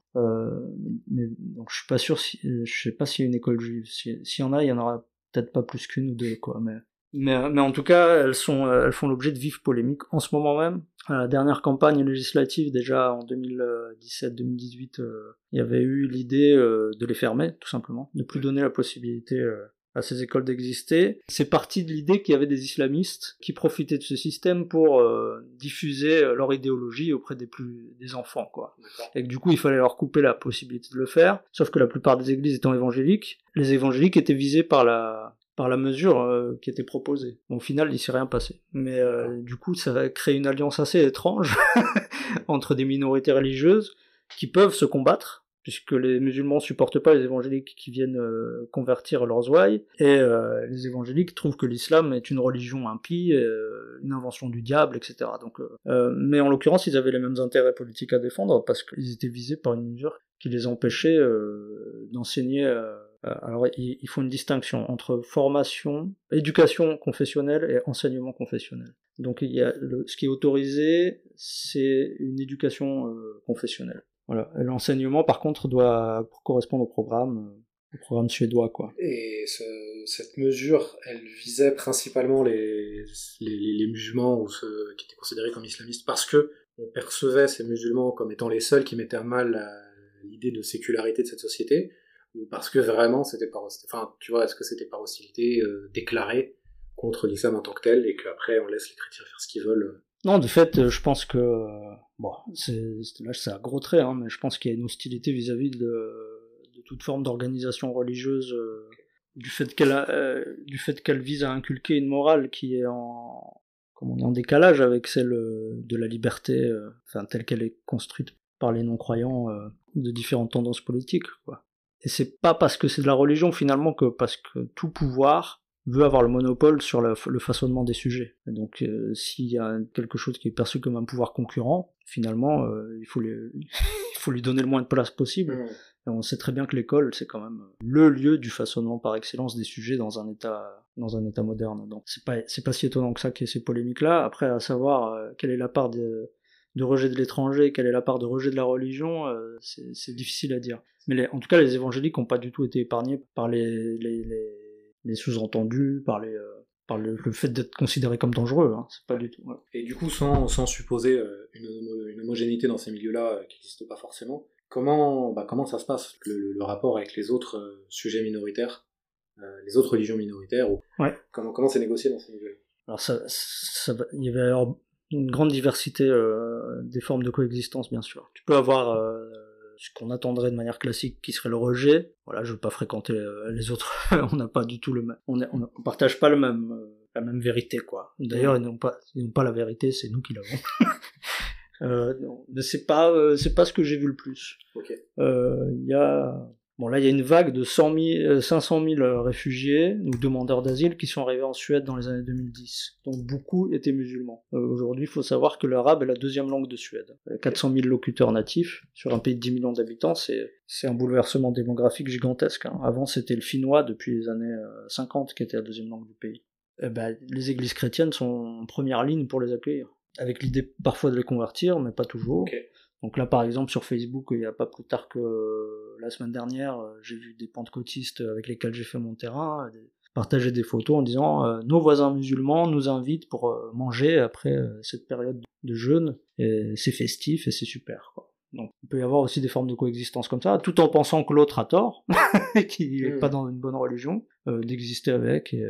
mais donc je suis pas sûr, si, je sais pas s'il y a une école juive. S'il y en a, il y en aura peut-être pas plus qu'une ou deux, quoi. Mais, mais, mais en tout cas, elles sont, elles font l'objet de vives polémiques en ce moment même. À la dernière campagne législative, déjà en 2017-2018, euh, il y avait eu l'idée euh, de les fermer, tout simplement, de plus donner la possibilité euh, à ces écoles d'exister. C'est parti de l'idée qu'il y avait des islamistes qui profitaient de ce système pour euh, diffuser leur idéologie auprès des plus des enfants quoi. Et que du coup, il fallait leur couper la possibilité de le faire, sauf que la plupart des églises étant évangéliques, les évangéliques étaient visés par la par la mesure euh, qui était proposée. Bon, au final, il s'est rien passé. Mais euh, du coup, ça va créer une alliance assez étrange entre des minorités religieuses qui peuvent se combattre puisque les musulmans supportent pas les évangéliques qui viennent euh, convertir leurs ouailles, et euh, les évangéliques trouvent que l'islam est une religion impie, euh, une invention du diable, etc. Donc, euh, mais en l'occurrence, ils avaient les mêmes intérêts politiques à défendre, parce qu'ils étaient visés par une mesure qui les empêchait d'enseigner... alors, il faut une distinction entre formation, éducation confessionnelle et enseignement confessionnel. Donc, il y a le, ce qui est autorisé, c'est une éducation confessionnelle. Voilà. L'enseignement, par contre, doit correspondre au programme, au programme suédois, quoi. Et ce, cette mesure, elle visait principalement les, les, les, musulmans ou ceux qui étaient considérés comme islamistes parce que on percevait ces musulmans comme étant les seuls qui mettaient à mal l'idée de sécularité de cette société ou parce que vraiment c'était par enfin tu vois est-ce que c'était par hostilité euh, déclarée contre l'islam en tant que tel et qu'après on laisse les chrétiens faire ce qu'ils veulent euh, non, de fait, je pense que bon, c'est là c'est à gros trait, hein, mais je pense qu'il y a une hostilité vis-à-vis -vis de, toute forme d'organisation religieuse, euh, du fait qu'elle euh, vise à inculquer une morale qui est en comment on en décalage avec celle euh, de la liberté, euh, enfin telle qu'elle est construite par les non-croyants euh, de différentes tendances politiques, quoi. Et c'est pas parce que c'est de la religion finalement que parce que tout pouvoir veut avoir le monopole sur le, le façonnement des sujets. Et donc euh, s'il y a quelque chose qui est perçu comme un pouvoir concurrent, finalement euh, il, faut les, il faut lui donner le moins de place possible. Mmh. Et on sait très bien que l'école c'est quand même le lieu du façonnement par excellence des sujets dans un état dans un état moderne. Donc c'est pas c'est pas si étonnant que ça qu'il y ait ces polémiques là. Après à savoir euh, quelle est la part de, de rejet de l'étranger, quelle est la part de rejet de la religion, euh, c'est difficile à dire. Mais les, en tout cas les évangéliques n'ont pas du tout été épargnés par les, les, les les sous-entendus, par les, euh, par le, fait d'être considéré comme dangereux. Hein. C'est pas du tout. Et du coup, sans, sans supposer une, une, homogénéité dans ces milieux-là qui n'existe pas forcément, comment, bah, comment ça se passe le, le, rapport avec les autres sujets minoritaires, les autres religions minoritaires ou ouais. Comment comment c'est négocié dans ces milieux-là? Alors ça, ça, il y avait alors une grande diversité euh, des formes de coexistence, bien sûr. Tu peux avoir euh, ce qu'on attendrait de manière classique, qui serait le rejet. Voilà, je veux pas fréquenter euh, les autres. on n'a pas du tout le même. On, on, partage pas le même, la même vérité, quoi. D'ailleurs, ils n'ont pas, ils n'ont pas la vérité, c'est nous qui l'avons. euh, mais c'est pas, c'est pas ce que j'ai vu le plus. Il y a Bon, là, il y a une vague de 100 000, 500 000 réfugiés ou demandeurs d'asile qui sont arrivés en Suède dans les années 2010. Donc, beaucoup étaient musulmans. Euh, aujourd'hui, il faut savoir que l'arabe est la deuxième langue de Suède. 400 000 locuteurs natifs sur un pays de 10 millions d'habitants, c'est, un bouleversement démographique gigantesque. Hein. Avant, c'était le finnois depuis les années 50 euh, qui était la deuxième langue du pays. Ben, les églises chrétiennes sont en première ligne pour les accueillir. Avec l'idée parfois de les convertir, mais pas toujours. Donc là, par exemple, sur Facebook, il n'y a pas plus tard que euh, la semaine dernière, euh, j'ai vu des pentecôtistes avec lesquels j'ai fait mon terrain partager des photos en disant euh, nos voisins musulmans nous invitent pour manger après cette période de jeûne et c'est festif et c'est super. Quoi. Donc il peut y avoir aussi des formes de coexistence comme ça, tout en pensant que l'autre a tort, qu'il n'est mmh. pas dans une bonne religion, d'exister avec et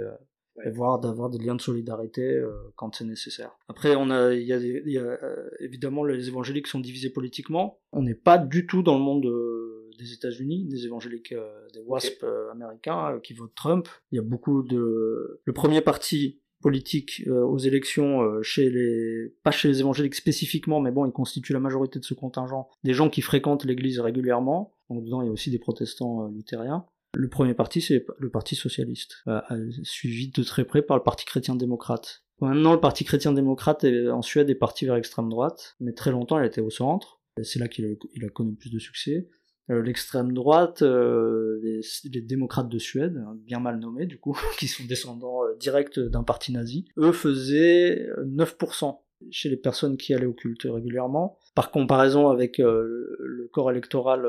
et voir d'avoir des liens de solidarité euh, quand c'est nécessaire. Après, on a, il y a, y a euh, évidemment les évangéliques sont divisés politiquement. On n'est pas du tout dans le monde euh, des États-Unis, des évangéliques, des WASP américains qui votent Trump. Il y a beaucoup de le premier parti politique aux élections chez les pas chez les évangéliques spécifiquement mais bon ils constituent la majorité de ce contingent des gens qui fréquentent l'église régulièrement donc dedans il y a aussi des protestants luthériens le premier parti, c'est le Parti socialiste, euh, suivi de très près par le Parti chrétien-démocrate. Maintenant, le Parti chrétien-démocrate en Suède est parti vers l'extrême droite, mais très longtemps, il était au centre. C'est là qu'il a, connu le plus de succès. Euh, l'extrême droite, euh, les, démocrates de Suède, hein, bien mal nommés du coup, qui sont descendants directs d'un parti nazi, eux faisaient 9% chez les personnes qui allaient au culte régulièrement. Par comparaison avec le corps électoral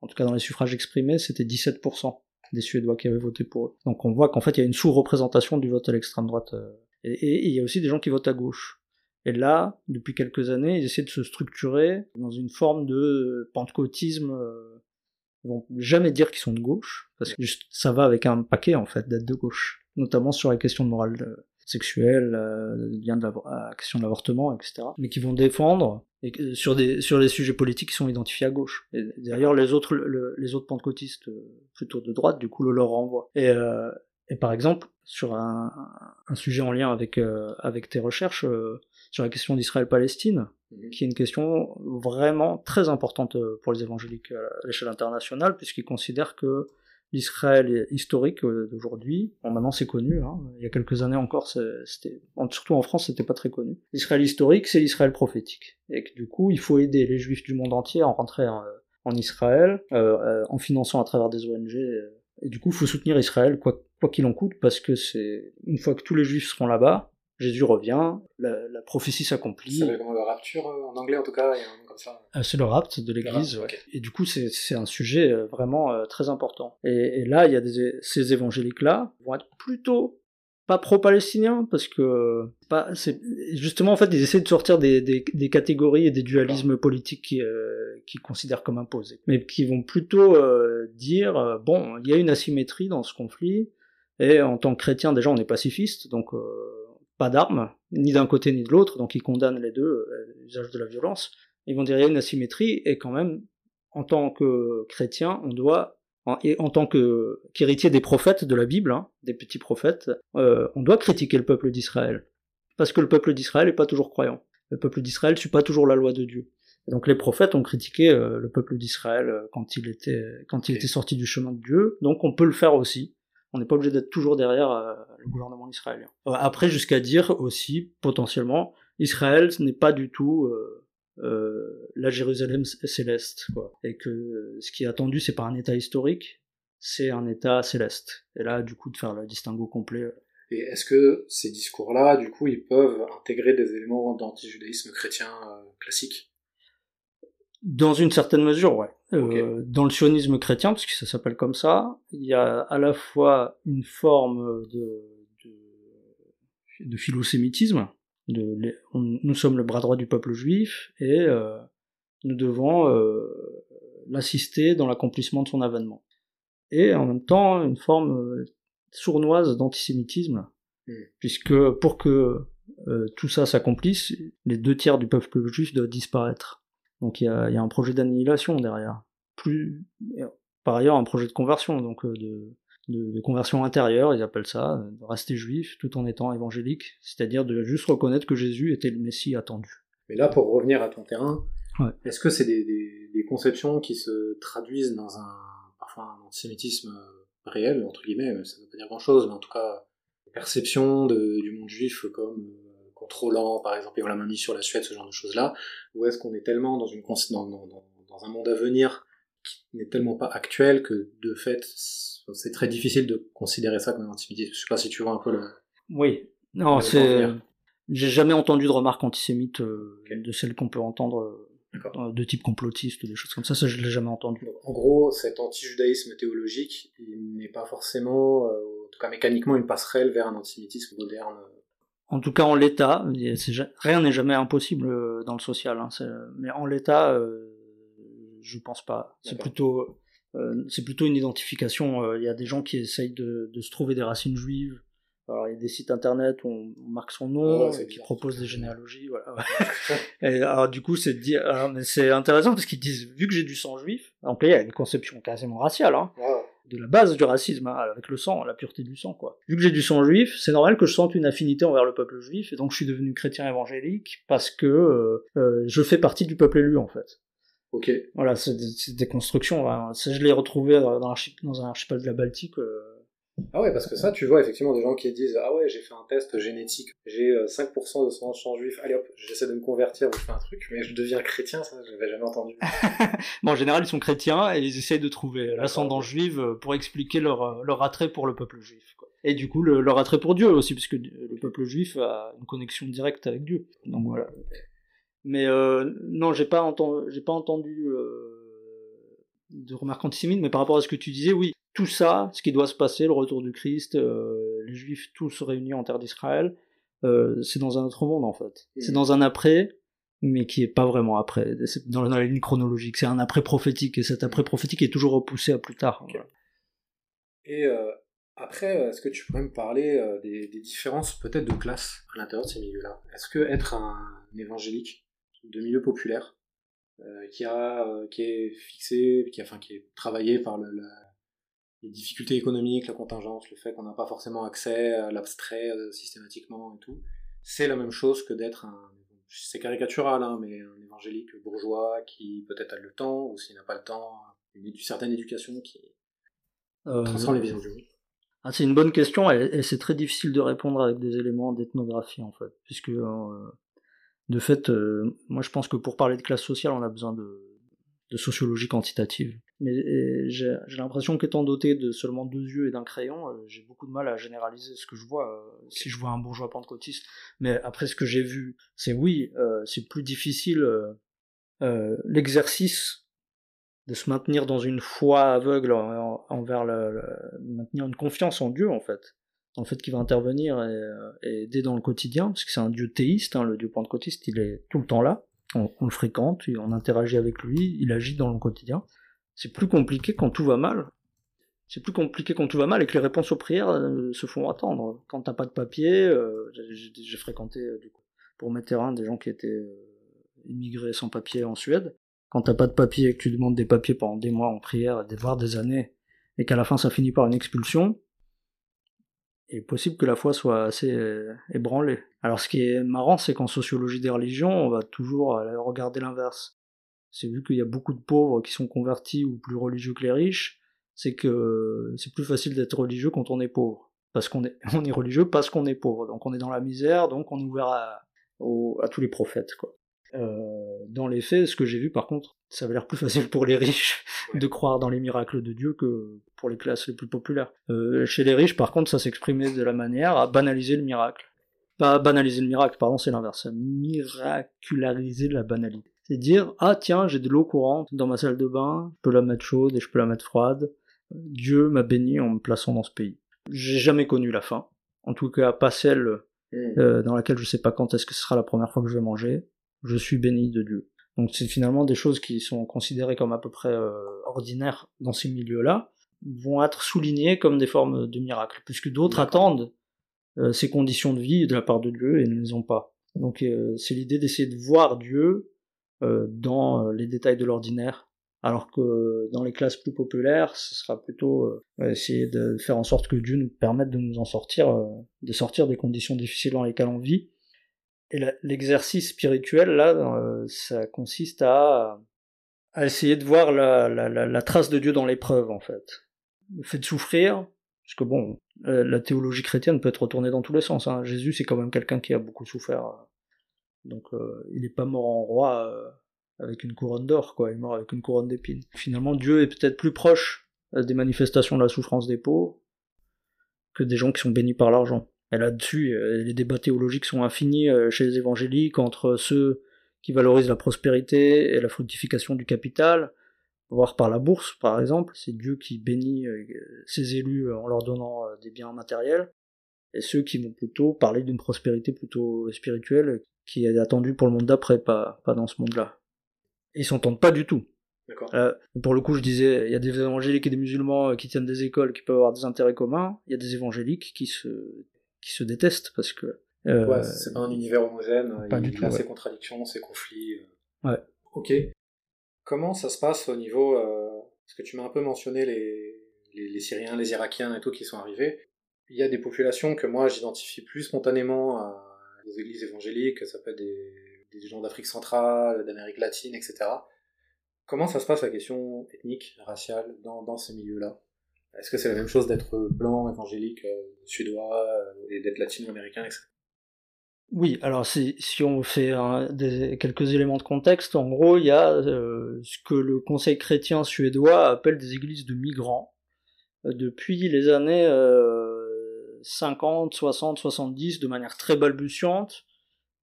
en tout cas dans les suffrages exprimés, c'était 17% des Suédois qui avaient voté pour eux. Donc on voit qu'en fait il y a une sous-représentation du vote à l'extrême droite. Euh, et, il y a aussi des gens qui votent à gauche. Et là, depuis quelques années, ils essaient de se structurer dans une forme de pentecôtisme. Euh, ils vont jamais dire qu'ils sont de gauche, parce que juste, ça va avec un paquet en fait d'être de gauche, notamment sur les questions de morale euh, sexuelle, lien de la, question de l'avortement, etc. Mais qui vont défendre et sur des sur les sujets politiques qui sont identifiés à gauche. Et d'ailleurs les autres les autres pentecôtistes euh, plutôt de droite du coup le leur renvoient. Et euh, et par exemple sur un, un sujet en lien avec euh, avec tes recherches sur la question d'Israël-Palestine, mhm. qui est une question vraiment très importante pour les évangéliques à l'échelle internationale puisqu'ils considèrent que l'Israël historique euh, d'aujourd'hui, bon, maintenant c'est connu, hein. il y a quelques années encore, c'était, surtout en France, c'était pas très connu. L'Israël historique, c'est l'Israël prophétique. Et que du coup, il faut aider les juifs du monde entier à rentrer en, Israël, euh, euh, en finançant à travers des ONG. et du coup, il faut soutenir Israël, quoi qu'il en coûte, parce que c'est une fois que tous les juifs seront là-bas, Jésus revient, la, prophétie s'accomplit. C'est le rapture en anglais en tout cas, comme ça. c'est le rapt de l'Église, et du coup c'est un sujet vraiment très important. Et, là, il y a des, ces évangéliques-là vont être plutôt pas pro-palestiniens parce que pas c'est justement en fait ils essaient de sortir des, des, des catégories et des dualismes politiques qui qu'ils considèrent comme imposés mais qui vont plutôt dire bon il y a une asymétrie dans ce conflit et en tant que chrétien déjà on est pacifiste donc pas d'armes, ni d'un côté ni de l'autre, donc ils condamnent les deux, euh, l'usage de la violence. Ils vont dire qu'il y a une asymétrie, et quand même, en tant que chrétien, on doit, et en tant que qu'héritier des prophètes de la Bible, hein, des petits prophètes, euh, on doit critiquer le peuple d'Israël. Parce que le peuple d'Israël n'est pas toujours croyant. Le peuple d'Israël ne suit pas toujours la loi de Dieu. Et donc les prophètes ont critiqué euh, le peuple d'Israël quand il était quand il était sorti du chemin de Dieu. Donc on peut le faire aussi. On n'est pas obligé d'être toujours derrière euh, le gouvernement israélien. Euh, après, jusqu'à dire aussi, potentiellement, Israël ce n'est pas du tout euh, la Jérusalem céleste, quoi. Et que ce qui est attendu, c'est pas un État historique, c'est un État céleste. Et là, du coup, de faire le distinguo complet. Et est-ce que ces discours-là, du coup, ils peuvent intégrer des éléments d'antijudaïsme chrétien classique? Dans une certaine mesure, ouais. Euh, dans le sionisme chrétien, parce que ça s'appelle comme ça, il y a à la fois une forme de, de de philosémitisme. De, nous sommes le bras droit du peuple juif et euh, nous devons euh, l'assister dans l'accomplissement de son avènement. Et en même temps, une forme euh, sournoise d'antisémitisme, hmm. puisque pour que euh, tout ça s'accomplisse, les deux tiers du peuple juif doivent disparaître. Donc il y a, y a, un projet d'annihilation derrière. Plus, par ailleurs, un projet de conversion, donc de, de, conversion intérieure, ils appellent ça, de rester juif tout en étant évangélique, c'est-à-dire de juste reconnaître que Jésus était le Messie attendu. Mais là, pour revenir à ton terrain, est-ce que c'est des, des, des, conceptions qui se traduisent dans un parfois un antisémitisme réel, entre guillemets, ça ne veut pas dire grand-chose, mais en tout cas, perception de, du monde juif comme euh, contrôlant, par exemple, ayant la main mise sur la Suède, ce genre de choses-là, ou est-ce qu'on est tellement dans, une, dans, dans, dans un monde à venir qui n'est tellement pas actuel que, de fait, c'est très difficile de considérer ça comme un antisémitisme. Je sais pas si tu vois un peu le. Oui. Non, c'est. J'ai jamais entendu de remarques antisémites euh, de celles qu'on peut entendre euh, de type complotiste, des choses comme ça. Ça, je l'ai jamais entendu. En gros, cet anti-judaïsme théologique, il n'est pas forcément, euh, en tout cas mécaniquement, une passerelle vers un antisémitisme moderne. En tout cas, en l'état, rien n'est jamais impossible dans le social. Hein, mais en l'état, je pense pas. C'est plutôt euh, c'est plutôt une identification. Euh, il y a des gens qui essayent de, de, se trouver des racines juives. Alors il y a des sites internet où on marque son nom, qui proposent des généalogies. Voilà. et alors du coup c'est dire, c'est intéressant parce qu'ils disent vu que j'ai du sang juif, donc là il y a une conception quasiment raciale. Hein, de la base du racisme, hein, avec le sang, la pureté du sang, quoi. Vu que j'ai du sang juif, c'est normal que je sente une affinité envers le peuple juif, et donc je suis devenu chrétien évangélique parce que euh, euh je fais partie du peuple élu, en fait. Ok. Voilà, c'est des, constructions. je l'ai retrouvé dans, dans, un archipel de la Baltique. Euh. Ah ouais, parce que ça, tu vois effectivement des gens qui disent Ah ouais, j'ai fait un test génétique, j'ai 5% euh, de sang juif, allez hop, j'essaie de me convertir ou je fais un truc, mais je deviens chrétien, ça, je l'avais jamais entendu. bon, en général, ils sont chrétiens et ils essayent de trouver l'ascendance juive euh, pour expliquer leur, leur attrait pour le peuple juif. Quoi. Et du coup, leur attrait pour Dieu aussi, puisque le peuple juif a une connexion directe avec Dieu. Donc voilà. Mais euh, non, j'ai pas entendu, j'ai pas entendu euh, de remarques antisémites, mais par rapport à ce que tu disais, oui, tout ça, ce qui doit se passer, le retour du Christ, euh, les Juifs tous réunis en terre d'Israël, euh, c'est dans un autre monde en fait. C'est dans un après, mais qui est pas vraiment après. C'est dans la ligne chronologique. C'est un après prophétique, et cet après prophétique est toujours repoussé à plus tard. Et euh, après, est-ce que tu pourrais me parler des, des, différences peut-être de classe à l'intérieur de ces milieux-là? Est-ce que être un évangélique de milieu populaire euh, qui a euh, qui est fixé, qui, enfin, qui est travaillé par le, les difficultés économiques, la contingence, le fait qu'on n'a pas forcément accès à l'abstrait euh, systématiquement et tout. C'est la même chose que d'être un, c'est caricatural, hein, mais un évangélique bourgeois qui peut-être a le temps, ou s'il n'a pas le temps, une, certaine éducation qui transforme les visions du monde. Ah, c'est une bonne question et, c'est très difficile de répondre avec des éléments d'ethnographie en fait, puisque de fait, euh, moi je pense que pour parler de classe sociale, on a besoin de, de sociologie quantitative. Mais j'ai l'impression qu'étant doté de seulement deux yeux et d'un crayon, euh, j'ai beaucoup de mal à généraliser ce que je vois euh, si je vois un bourgeois pentecôtiste. Mais après ce que j'ai vu, c'est oui, c'est plus difficile l'exercice de se maintenir dans une foi aveugle envers le, maintenir une confiance en Dieu en fait en fait qui va intervenir et, aider dans le quotidien, parce que c'est un dieu théiste, hein, le dieu pentecôtiste, il est tout le temps là, on, le fréquente, on interagit avec lui, il agit dans le quotidien. C'est plus compliqué quand tout va mal. C'est plus compliqué quand tout va mal et que les réponses aux prières euh, se font attendre. Quand t'as pas de papier, euh, j'ai fréquenté euh, du coup pour mes terrains des gens qui étaient immigrés sans papier en Suède. Quand t'as pas de papier et que tu demandes des papiers pendant des mois en prière, voire des années, et qu'à la fin ça finit par une expulsion, il est possible que la foi soit assez euh, ébranlée. Alors ce qui est marrant, c'est qu'en sociologie des religions, on va toujours regarder l'inverse. C'est vu qu'il y a beaucoup de pauvres qui sont convertis ou plus religieux que les riches, c'est que c'est plus facile d'être religieux quand on est pauvre. Parce qu'on est, on est religieux parce qu'on est pauvre. Donc on est dans la misère, donc on est ouvert à, à tous les prophètes, quoi. Euh, dans les faits, ce que j'ai vu par contre, ça avait l'air plus facile pour les riches de croire dans les miracles de Dieu que pour les classes les plus populaires. Euh, chez les riches, par contre, ça s'exprimait de la manière à banaliser le miracle. Pas banaliser le miracle, pardon, c'est l'inverse. Miraculariser la banalité. C'est dire, ah tiens, j'ai de l'eau courante dans ma salle de bain, je peux la mettre chaude et je peux la mettre froide. Dieu m'a béni en me plaçant dans ce pays. J'ai jamais connu la fin. En tout cas, pas celle euh, dans laquelle je sais pas quand est-ce que ce sera la première fois que je vais manger. Je suis béni de Dieu. Donc c'est finalement des choses qui sont considérées comme à peu près euh, ordinaires dans ces milieux-là, vont être soulignées comme des formes de miracles, puisque d'autres attendent euh, ces conditions de vie de la part de Dieu et ne les ont pas. Donc euh, c'est l'idée d'essayer de voir Dieu dans les détails de l'ordinaire, alors que dans les classes plus populaires, ce sera plutôt essayer de faire en sorte que Dieu nous permette de nous en sortir, de sortir des conditions difficiles dans lesquelles on vit. Et l'exercice spirituel, là, ça consiste à, essayer de voir la, trace de Dieu dans l'épreuve, en fait. Le fait de souffrir, parce que bon, euh, la théologie chrétienne peut être retournée dans tous les sens. Hein. Jésus, c'est quand même quelqu'un qui a beaucoup souffert. Donc, euh, il n'est pas mort en roi euh, avec une couronne d'or, quoi. Il est mort avec une couronne d'épines. Finalement, Dieu est peut-être plus proche des manifestations de la souffrance des pauvres que des gens qui sont bénis par l'argent. Et là-dessus, les débats théologiques sont infinis chez les évangéliques entre ceux qui valorisent la prospérité et la fructification du capital, voir par la bourse, par exemple. C'est Dieu qui bénit euh, ses élus en leur donnant euh, des biens matériels. Et ceux qui vont plutôt parler d'une prospérité plutôt spirituelle qui est attendue pour le monde d'après, pas, pas dans ce monde-là. Ils s'entendent pas du tout. Euh, pour le coup, je disais, il y a des évangéliques et des musulmans qui tiennent des écoles qui peuvent avoir des intérêts communs. Il y a des évangéliques qui se, qui se détestent parce que. ouais, c'est pas un univers homogène. Pas il, du a ses contradictions, ses conflits. Ouais. Ok. Comment ça se passe au niveau... Euh, parce que tu m'as un peu mentionné les, les, Syriens, les Irakiens et tout qui sont arrivés. Il y a des populations que moi j'identifie plus spontanément à des églises évangéliques, ça peut être des, des gens d'Afrique centrale, d'Amérique latine, etc. Comment ça se passe la question ethnique, raciale dans, dans ces milieux-là? Est-ce que c'est la même chose d'être blanc, évangélique, euh, suédois, euh, et d'être latino-américain, etc. Oui, alors si, on fait quelques éléments de contexte, en gros, il y a euh, ce que le Conseil chrétien suédois appelle des églises de migrants. Depuis les années 50, 60, 70, de manière très balbutiante,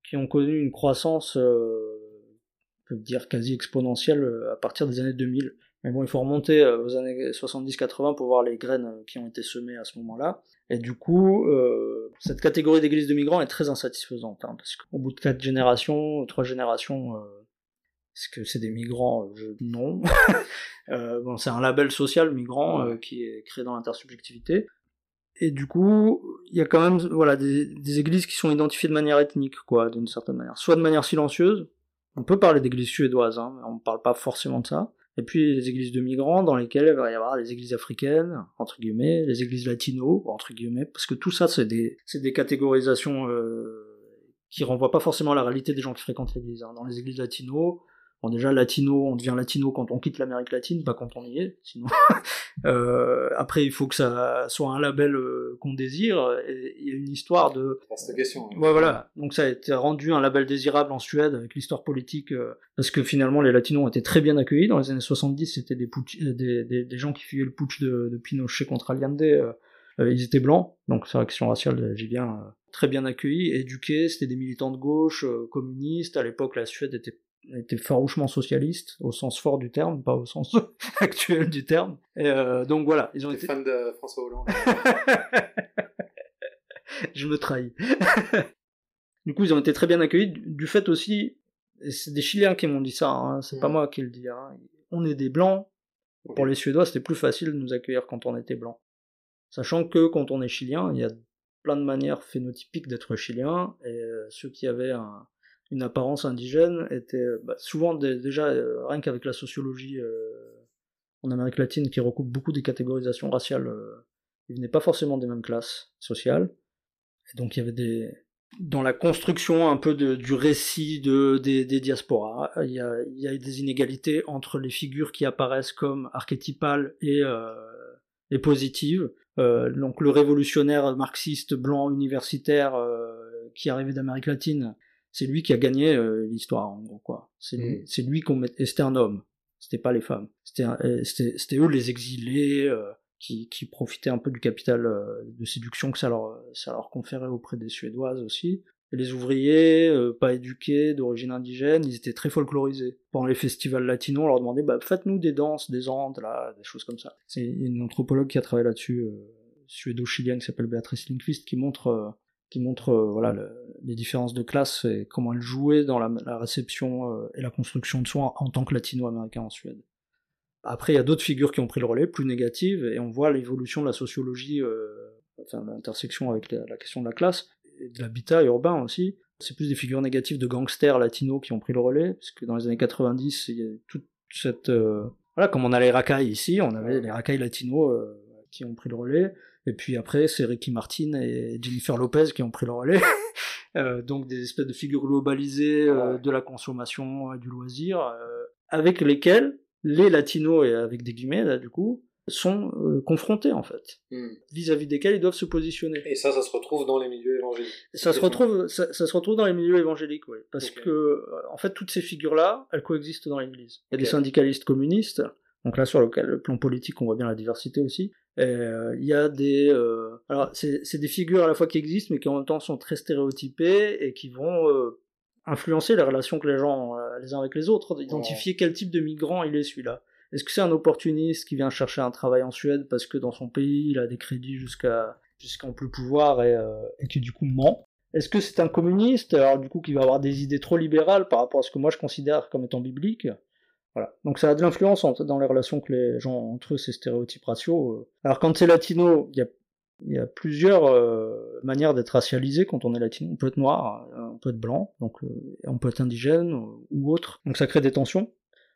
qui ont connu une croissance, on peut dire quasi exponentielle à partir des années 2000. Mais bon, il faut remonter aux années 70-80 pour voir les graines qui ont été semées à ce moment-là. Et du coup, euh, cette catégorie d'églises de migrants est très insatisfaisante, hein, parce qu'au bout de quatre générations, trois générations, euh, est-ce que c'est des migrants? Euh, Non. euh, bon, c'est un label social migrant euh, qui est créé dans l'intersubjectivité. Et du coup, il y a quand même voilà des, des, églises qui sont identifiées de manière ethnique, quoi, d'une certaine manière. Soit de manière silencieuse, on peut parler d'églises suédoises, hein, mais on ne parle pas forcément de ça et puis les églises de migrants dans lesquelles il va y avoir les églises africaines, entre guillemets, les églises latino, entre guillemets, parce que tout ça, c'est des, des catégorisations euh, qui renvoient pas forcément à la réalité des gens qui fréquentent l'église. Hein. Dans les églises latino, Bon, déjà, latino, on devient latino quand on quitte l'Amérique latine, pas quand on y est, sinon. euh, après, il faut que ça soit un label euh, qu'on désire. Il y a une histoire de. C'est question. Ouais, voilà. Donc ça a été rendu un label désirable en Suède avec l'histoire politique, euh, parce que finalement, les latinos ont été très bien accueillis. Dans les années 70, c'était des, des, des, des, gens qui fuyaient le putsch de, de Pinochet contre Allende. ils étaient blancs, donc c'est la question raciale, j'y viens. très bien accueillis, éduqués, c'était des militants de gauche, communistes. À l'époque, la Suède était était farouchement socialiste au sens fort du terme, pas au sens actuel du terme. Et euh, donc voilà, ils ont été fan de François Hollande. Je me trahis. du coup, ils ont été très bien accueillis du fait aussi, c'est des Chiliens qui m'ont dit ça, hein, c'est pas mm. moi qui le dis. Hein. On est des blancs. Pour les Suédois, c'était plus facile de nous accueillir quand on était blanc. Sachant que quand on est chilien, il y a plein de manières phénotypiques d'être chilien, et euh, ceux qui avaient un, une apparence indigène était bah, souvent déjà euh, rien qu'avec la sociologie euh, en Amérique latine qui recoupe beaucoup des catégorisations raciales, euh, ils venaient pas forcément des mêmes classes sociales. Et donc il y avait des dans la construction un peu du récit de, des, diasporas, il y, a, des inégalités entre les figures qui apparaissent comme archétypales et positives. donc le révolutionnaire marxiste blanc universitaire qui arrivait d'Amérique latine c'est lui qui a gagné euh, l'histoire en gros quoi. C'est lui, mm. c'est lui qu'on met. Et c'était un homme, c'était pas les femmes. C'était c'était eux les exilés euh, qui, qui profitaient un peu du capital euh, de séduction que ça leur ça leur conférait auprès des Suédoises aussi. Et les ouvriers, pas éduqués, d'origine indigène, ils étaient très folklorisés. Pendant les festivals latinos, on leur demandait bah, faites-nous des danses, des andes, là, des choses comme ça. C'est une anthropologue qui a travaillé là-dessus, suédo-chilienne, qui s'appelle Béatrice Lindqvist, qui montre qui montre voilà les différences de classe et comment elles jouaient dans la, la réception et la construction de soi en tant que latino-américain en Suède. Après, il y a d'autres figures qui ont pris le relais, plus négatives, et on voit l'évolution de la sociologie, euh, enfin l'intersection avec la, question de la classe, et de l'habitat urbain aussi. C'est plus des figures négatives de gangsters latinos qui ont pris le relais, puisque dans les années 90, il y a toute cette... Euh, voilà, comme on a les racailles ici, on avait les racailles latinos euh, qui ont pris le relais, et puis après, c'est Ricky Martin et Jennifer Lopez qui ont pris le relais. donc des espèces de figures globalisées de la consommation et du loisir, avec lesquelles les latinos, et avec des guillemets là du coup, sont euh, confrontés en fait, hmm. vis-à-vis desquels ils doivent se positionner. Et ça, ça se retrouve dans les milieux évangéliques. Ça se retrouve, ça, se retrouve dans les milieux évangéliques, oui, parce que euh, en fait toutes ces figures-là, elles coexistent dans l'Église. Il y a des syndicalistes communistes, donc là sur le, plan politique, on voit bien la diversité aussi. Euh, il y a des, alors c'est des figures à la fois qui existent, mais qui en même temps sont très stéréotypées et qui vont influencer les relations que les gens ont euh, les uns avec les autres, identifier quel type de migrant il est celui-là. Est-ce que c'est un opportuniste qui vient chercher un travail en Suède parce que dans son pays il a des crédits jusqu'à jusqu'en plus pouvoir et, euh, et qui du coup ment? Est-ce que c'est un communiste alors du coup qui va avoir des idées trop libérales par rapport à ce que moi je considère comme étant biblique? Voilà. Donc ça a de l'influence dans les relations que les gens entre eux, ces stéréotypes raciaux. Euh. Alors quand c'est latino, il y a il y a plusieurs euh, manières d'être racialisé quand on est latino. On peut être noir, euh, on peut être blanc, donc euh, on peut être indigène ou autre. Donc ça crée des tensions,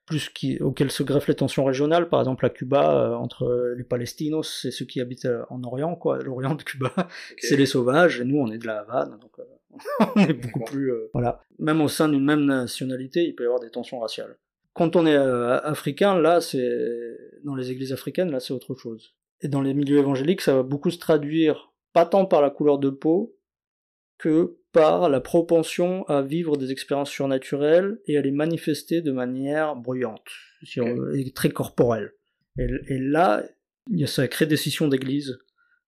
plus qui, auxquelles se greffent les tensions régionales. Par exemple à Cuba, entre les Palestinos et ceux qui habitent en Orient, quoi, l'Orient de Cuba, c'est les sauvages. Et nous, on est de la Havane, donc on est beaucoup plus, voilà. Même au sein d'une même nationalité, il peut y avoir des tensions raciales. Quand on est africain, là, c'est dans les églises africaines, là, c'est autre chose. Et dans les milieux évangéliques, ça va beaucoup se traduire pas tant par la couleur de peau que par la propension à vivre des expériences surnaturelles et à les manifester de manière bruyante, et très corporelle. Et, là, ça crée des scissions d'église.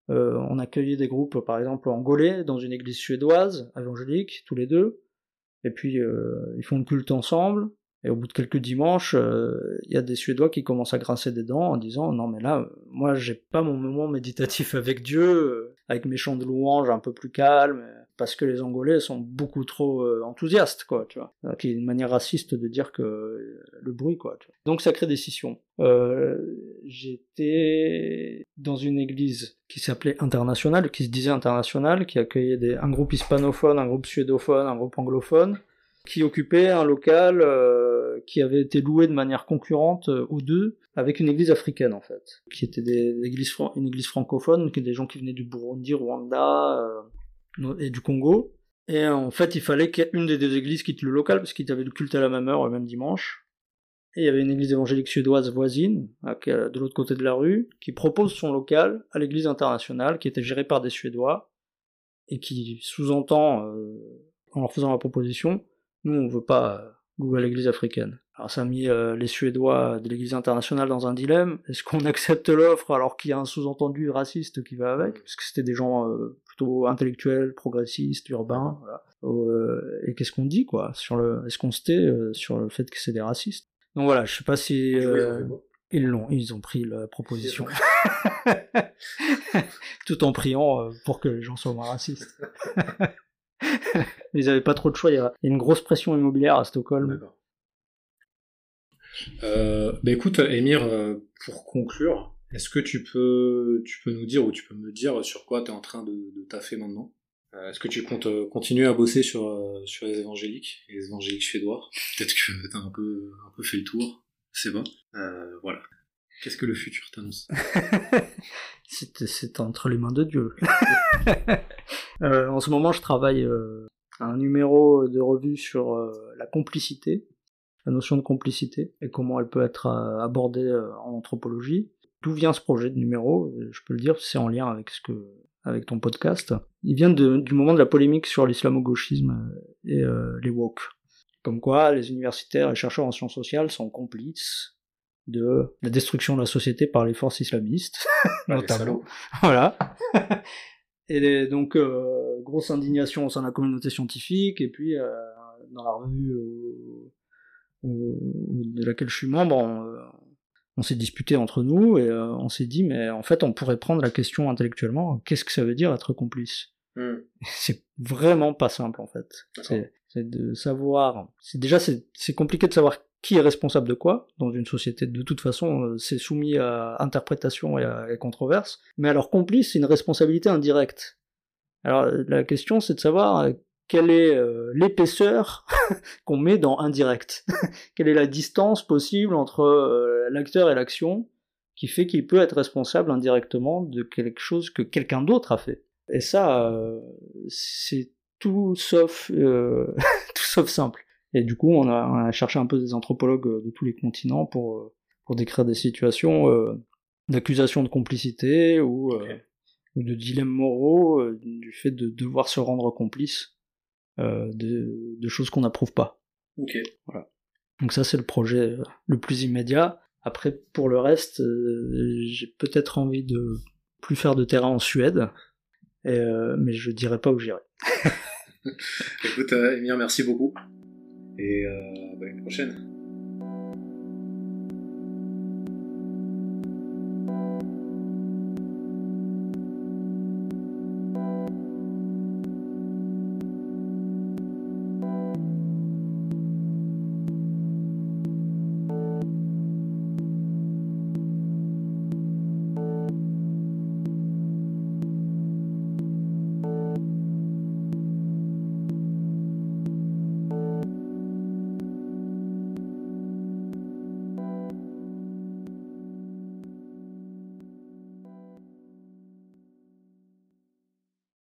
Euh, on accueillait des groupes, par exemple, angolais, dans une église suédoise, évangélique, tous les deux, et puis euh, ils font le culte ensemble, et au bout de quelques dimanches, euh, il y a des Suédois qui commencent à grincer des dents en disant non mais là, moi j'ai pas mon moment méditatif avec Dieu, euh, avec mes chants de louange un peu plus calmes, parce que les Angolais sont beaucoup trop euh, enthousiastes quoi, tu vois. Qui est une manière raciste de dire que le bruit quoi. Tu vois. Donc ça crée des. J'étais dans une église qui s'appelait International, qui se disait International, qui accueillait des, un groupe hispanophone, un groupe suédophone, un groupe anglophone qui occupait un local euh, qui avait été loué de manière concurrente euh, aux deux avec une église africaine en fait, qui était une église francophone, qui des gens qui venaient du Burundi, Rwanda euh, et du Congo. Et en fait, il fallait qu'une des deux églises quitte le local parce qu'ils avaient le culte à la même heure le même dimanche. Et il y avait une église évangélique suédoise voisine, de l'autre côté de la rue, qui propose son local à l'église internationale, qui était gérée par des Suédois, et qui sous-entend, en leur faisant la proposition, nous, on veut pas louer à l'église africaine. Alors ça a mis euh, les Suédois de l'église internationale dans un dilemme. Est-ce qu'on accepte l'offre alors qu'il y a un sous-entendu raciste qui va avec? Parce que c'était des gens euh, plutôt intellectuels, progressistes, urbains. Voilà. Euh, et qu'est-ce qu'on dit, quoi sur le... Est-ce qu'on se tait sur le fait que c'est des racistes? Donc voilà, je sais pas si... ils l'ont, ils ont pris la proposition. Tout en priant pour que les gens soient moins racistes. Ils n'avaient pas trop de choix. Il y a une grosse pression immobilière à Stockholm. Euh, bah écoute, Émir, euh, pour conclure, est-ce que tu peux, tu peux nous dire ou tu peux me dire sur quoi tu es en train de, de taffer maintenant? Euh, Est-ce que tu comptes continuer à bosser sur, sur les évangéliques, les évangéliques suédois? Peut-être que tu as un peu, un peu fait le tour, c'est bon? voilà. Qu'est-ce que le futur t'annonce C'est entre les mains de Dieu. Euh, en ce moment, je travaille euh, un numéro de revue sur euh, la complicité, la notion de complicité, et comment elle peut être abordée en anthropologie. D'où vient ce projet de numéro? Je peux le dire, c'est en lien avec ce que avec ton podcast. Il vient du moment de la polémique sur l'islamo-gauchisme et les woke. Comme quoi, les universitaires et chercheurs en sciences sociales sont complices de la destruction de la société par les forces islamistes, notamment. Voilà. et donc, euh, grosse indignation au sein de la communauté scientifique, et puis euh, dans la revue de laquelle je suis membre, on, s'est disputé entre nous, et euh, on s'est dit, mais en fait, on pourrait prendre la question intellectuellement, qu'est-ce que ça veut dire être complice? Hmm. C'est vraiment pas simple en fait. C'est de savoir. C'est déjà c'est compliqué de savoir qui est responsable de quoi dans une société. De toute façon, euh, c'est soumis à interprétation et à, controverse. Mais alors complice, c'est une responsabilité indirecte. Alors la question, c'est de savoir euh, quelle est euh, l'épaisseur qu'on met dans indirect. quelle est la distance possible entre l'acteur et l'action qui fait qu'il peut être responsable indirectement de quelque chose que quelqu'un d'autre a fait? Et ça, c'est tout sauf tout sauf simple. Et du coup, on a, cherché un peu des anthropologues euh, de tous les continents pour, euh, pour décrire des situations euh, d'accusation de complicité ou, de dilemmes moraux du fait de devoir se rendre complice de, de, choses qu'on n'approuve pas. Ok. Voilà. Donc ça, c'est le projet le plus immédiat. Après, pour le reste, j'ai peut-être envie de plus faire de terrain en Suède, mais je dirais pas où j'irai. Écoute, Emir, merci beaucoup et euh, bah, une prochaine.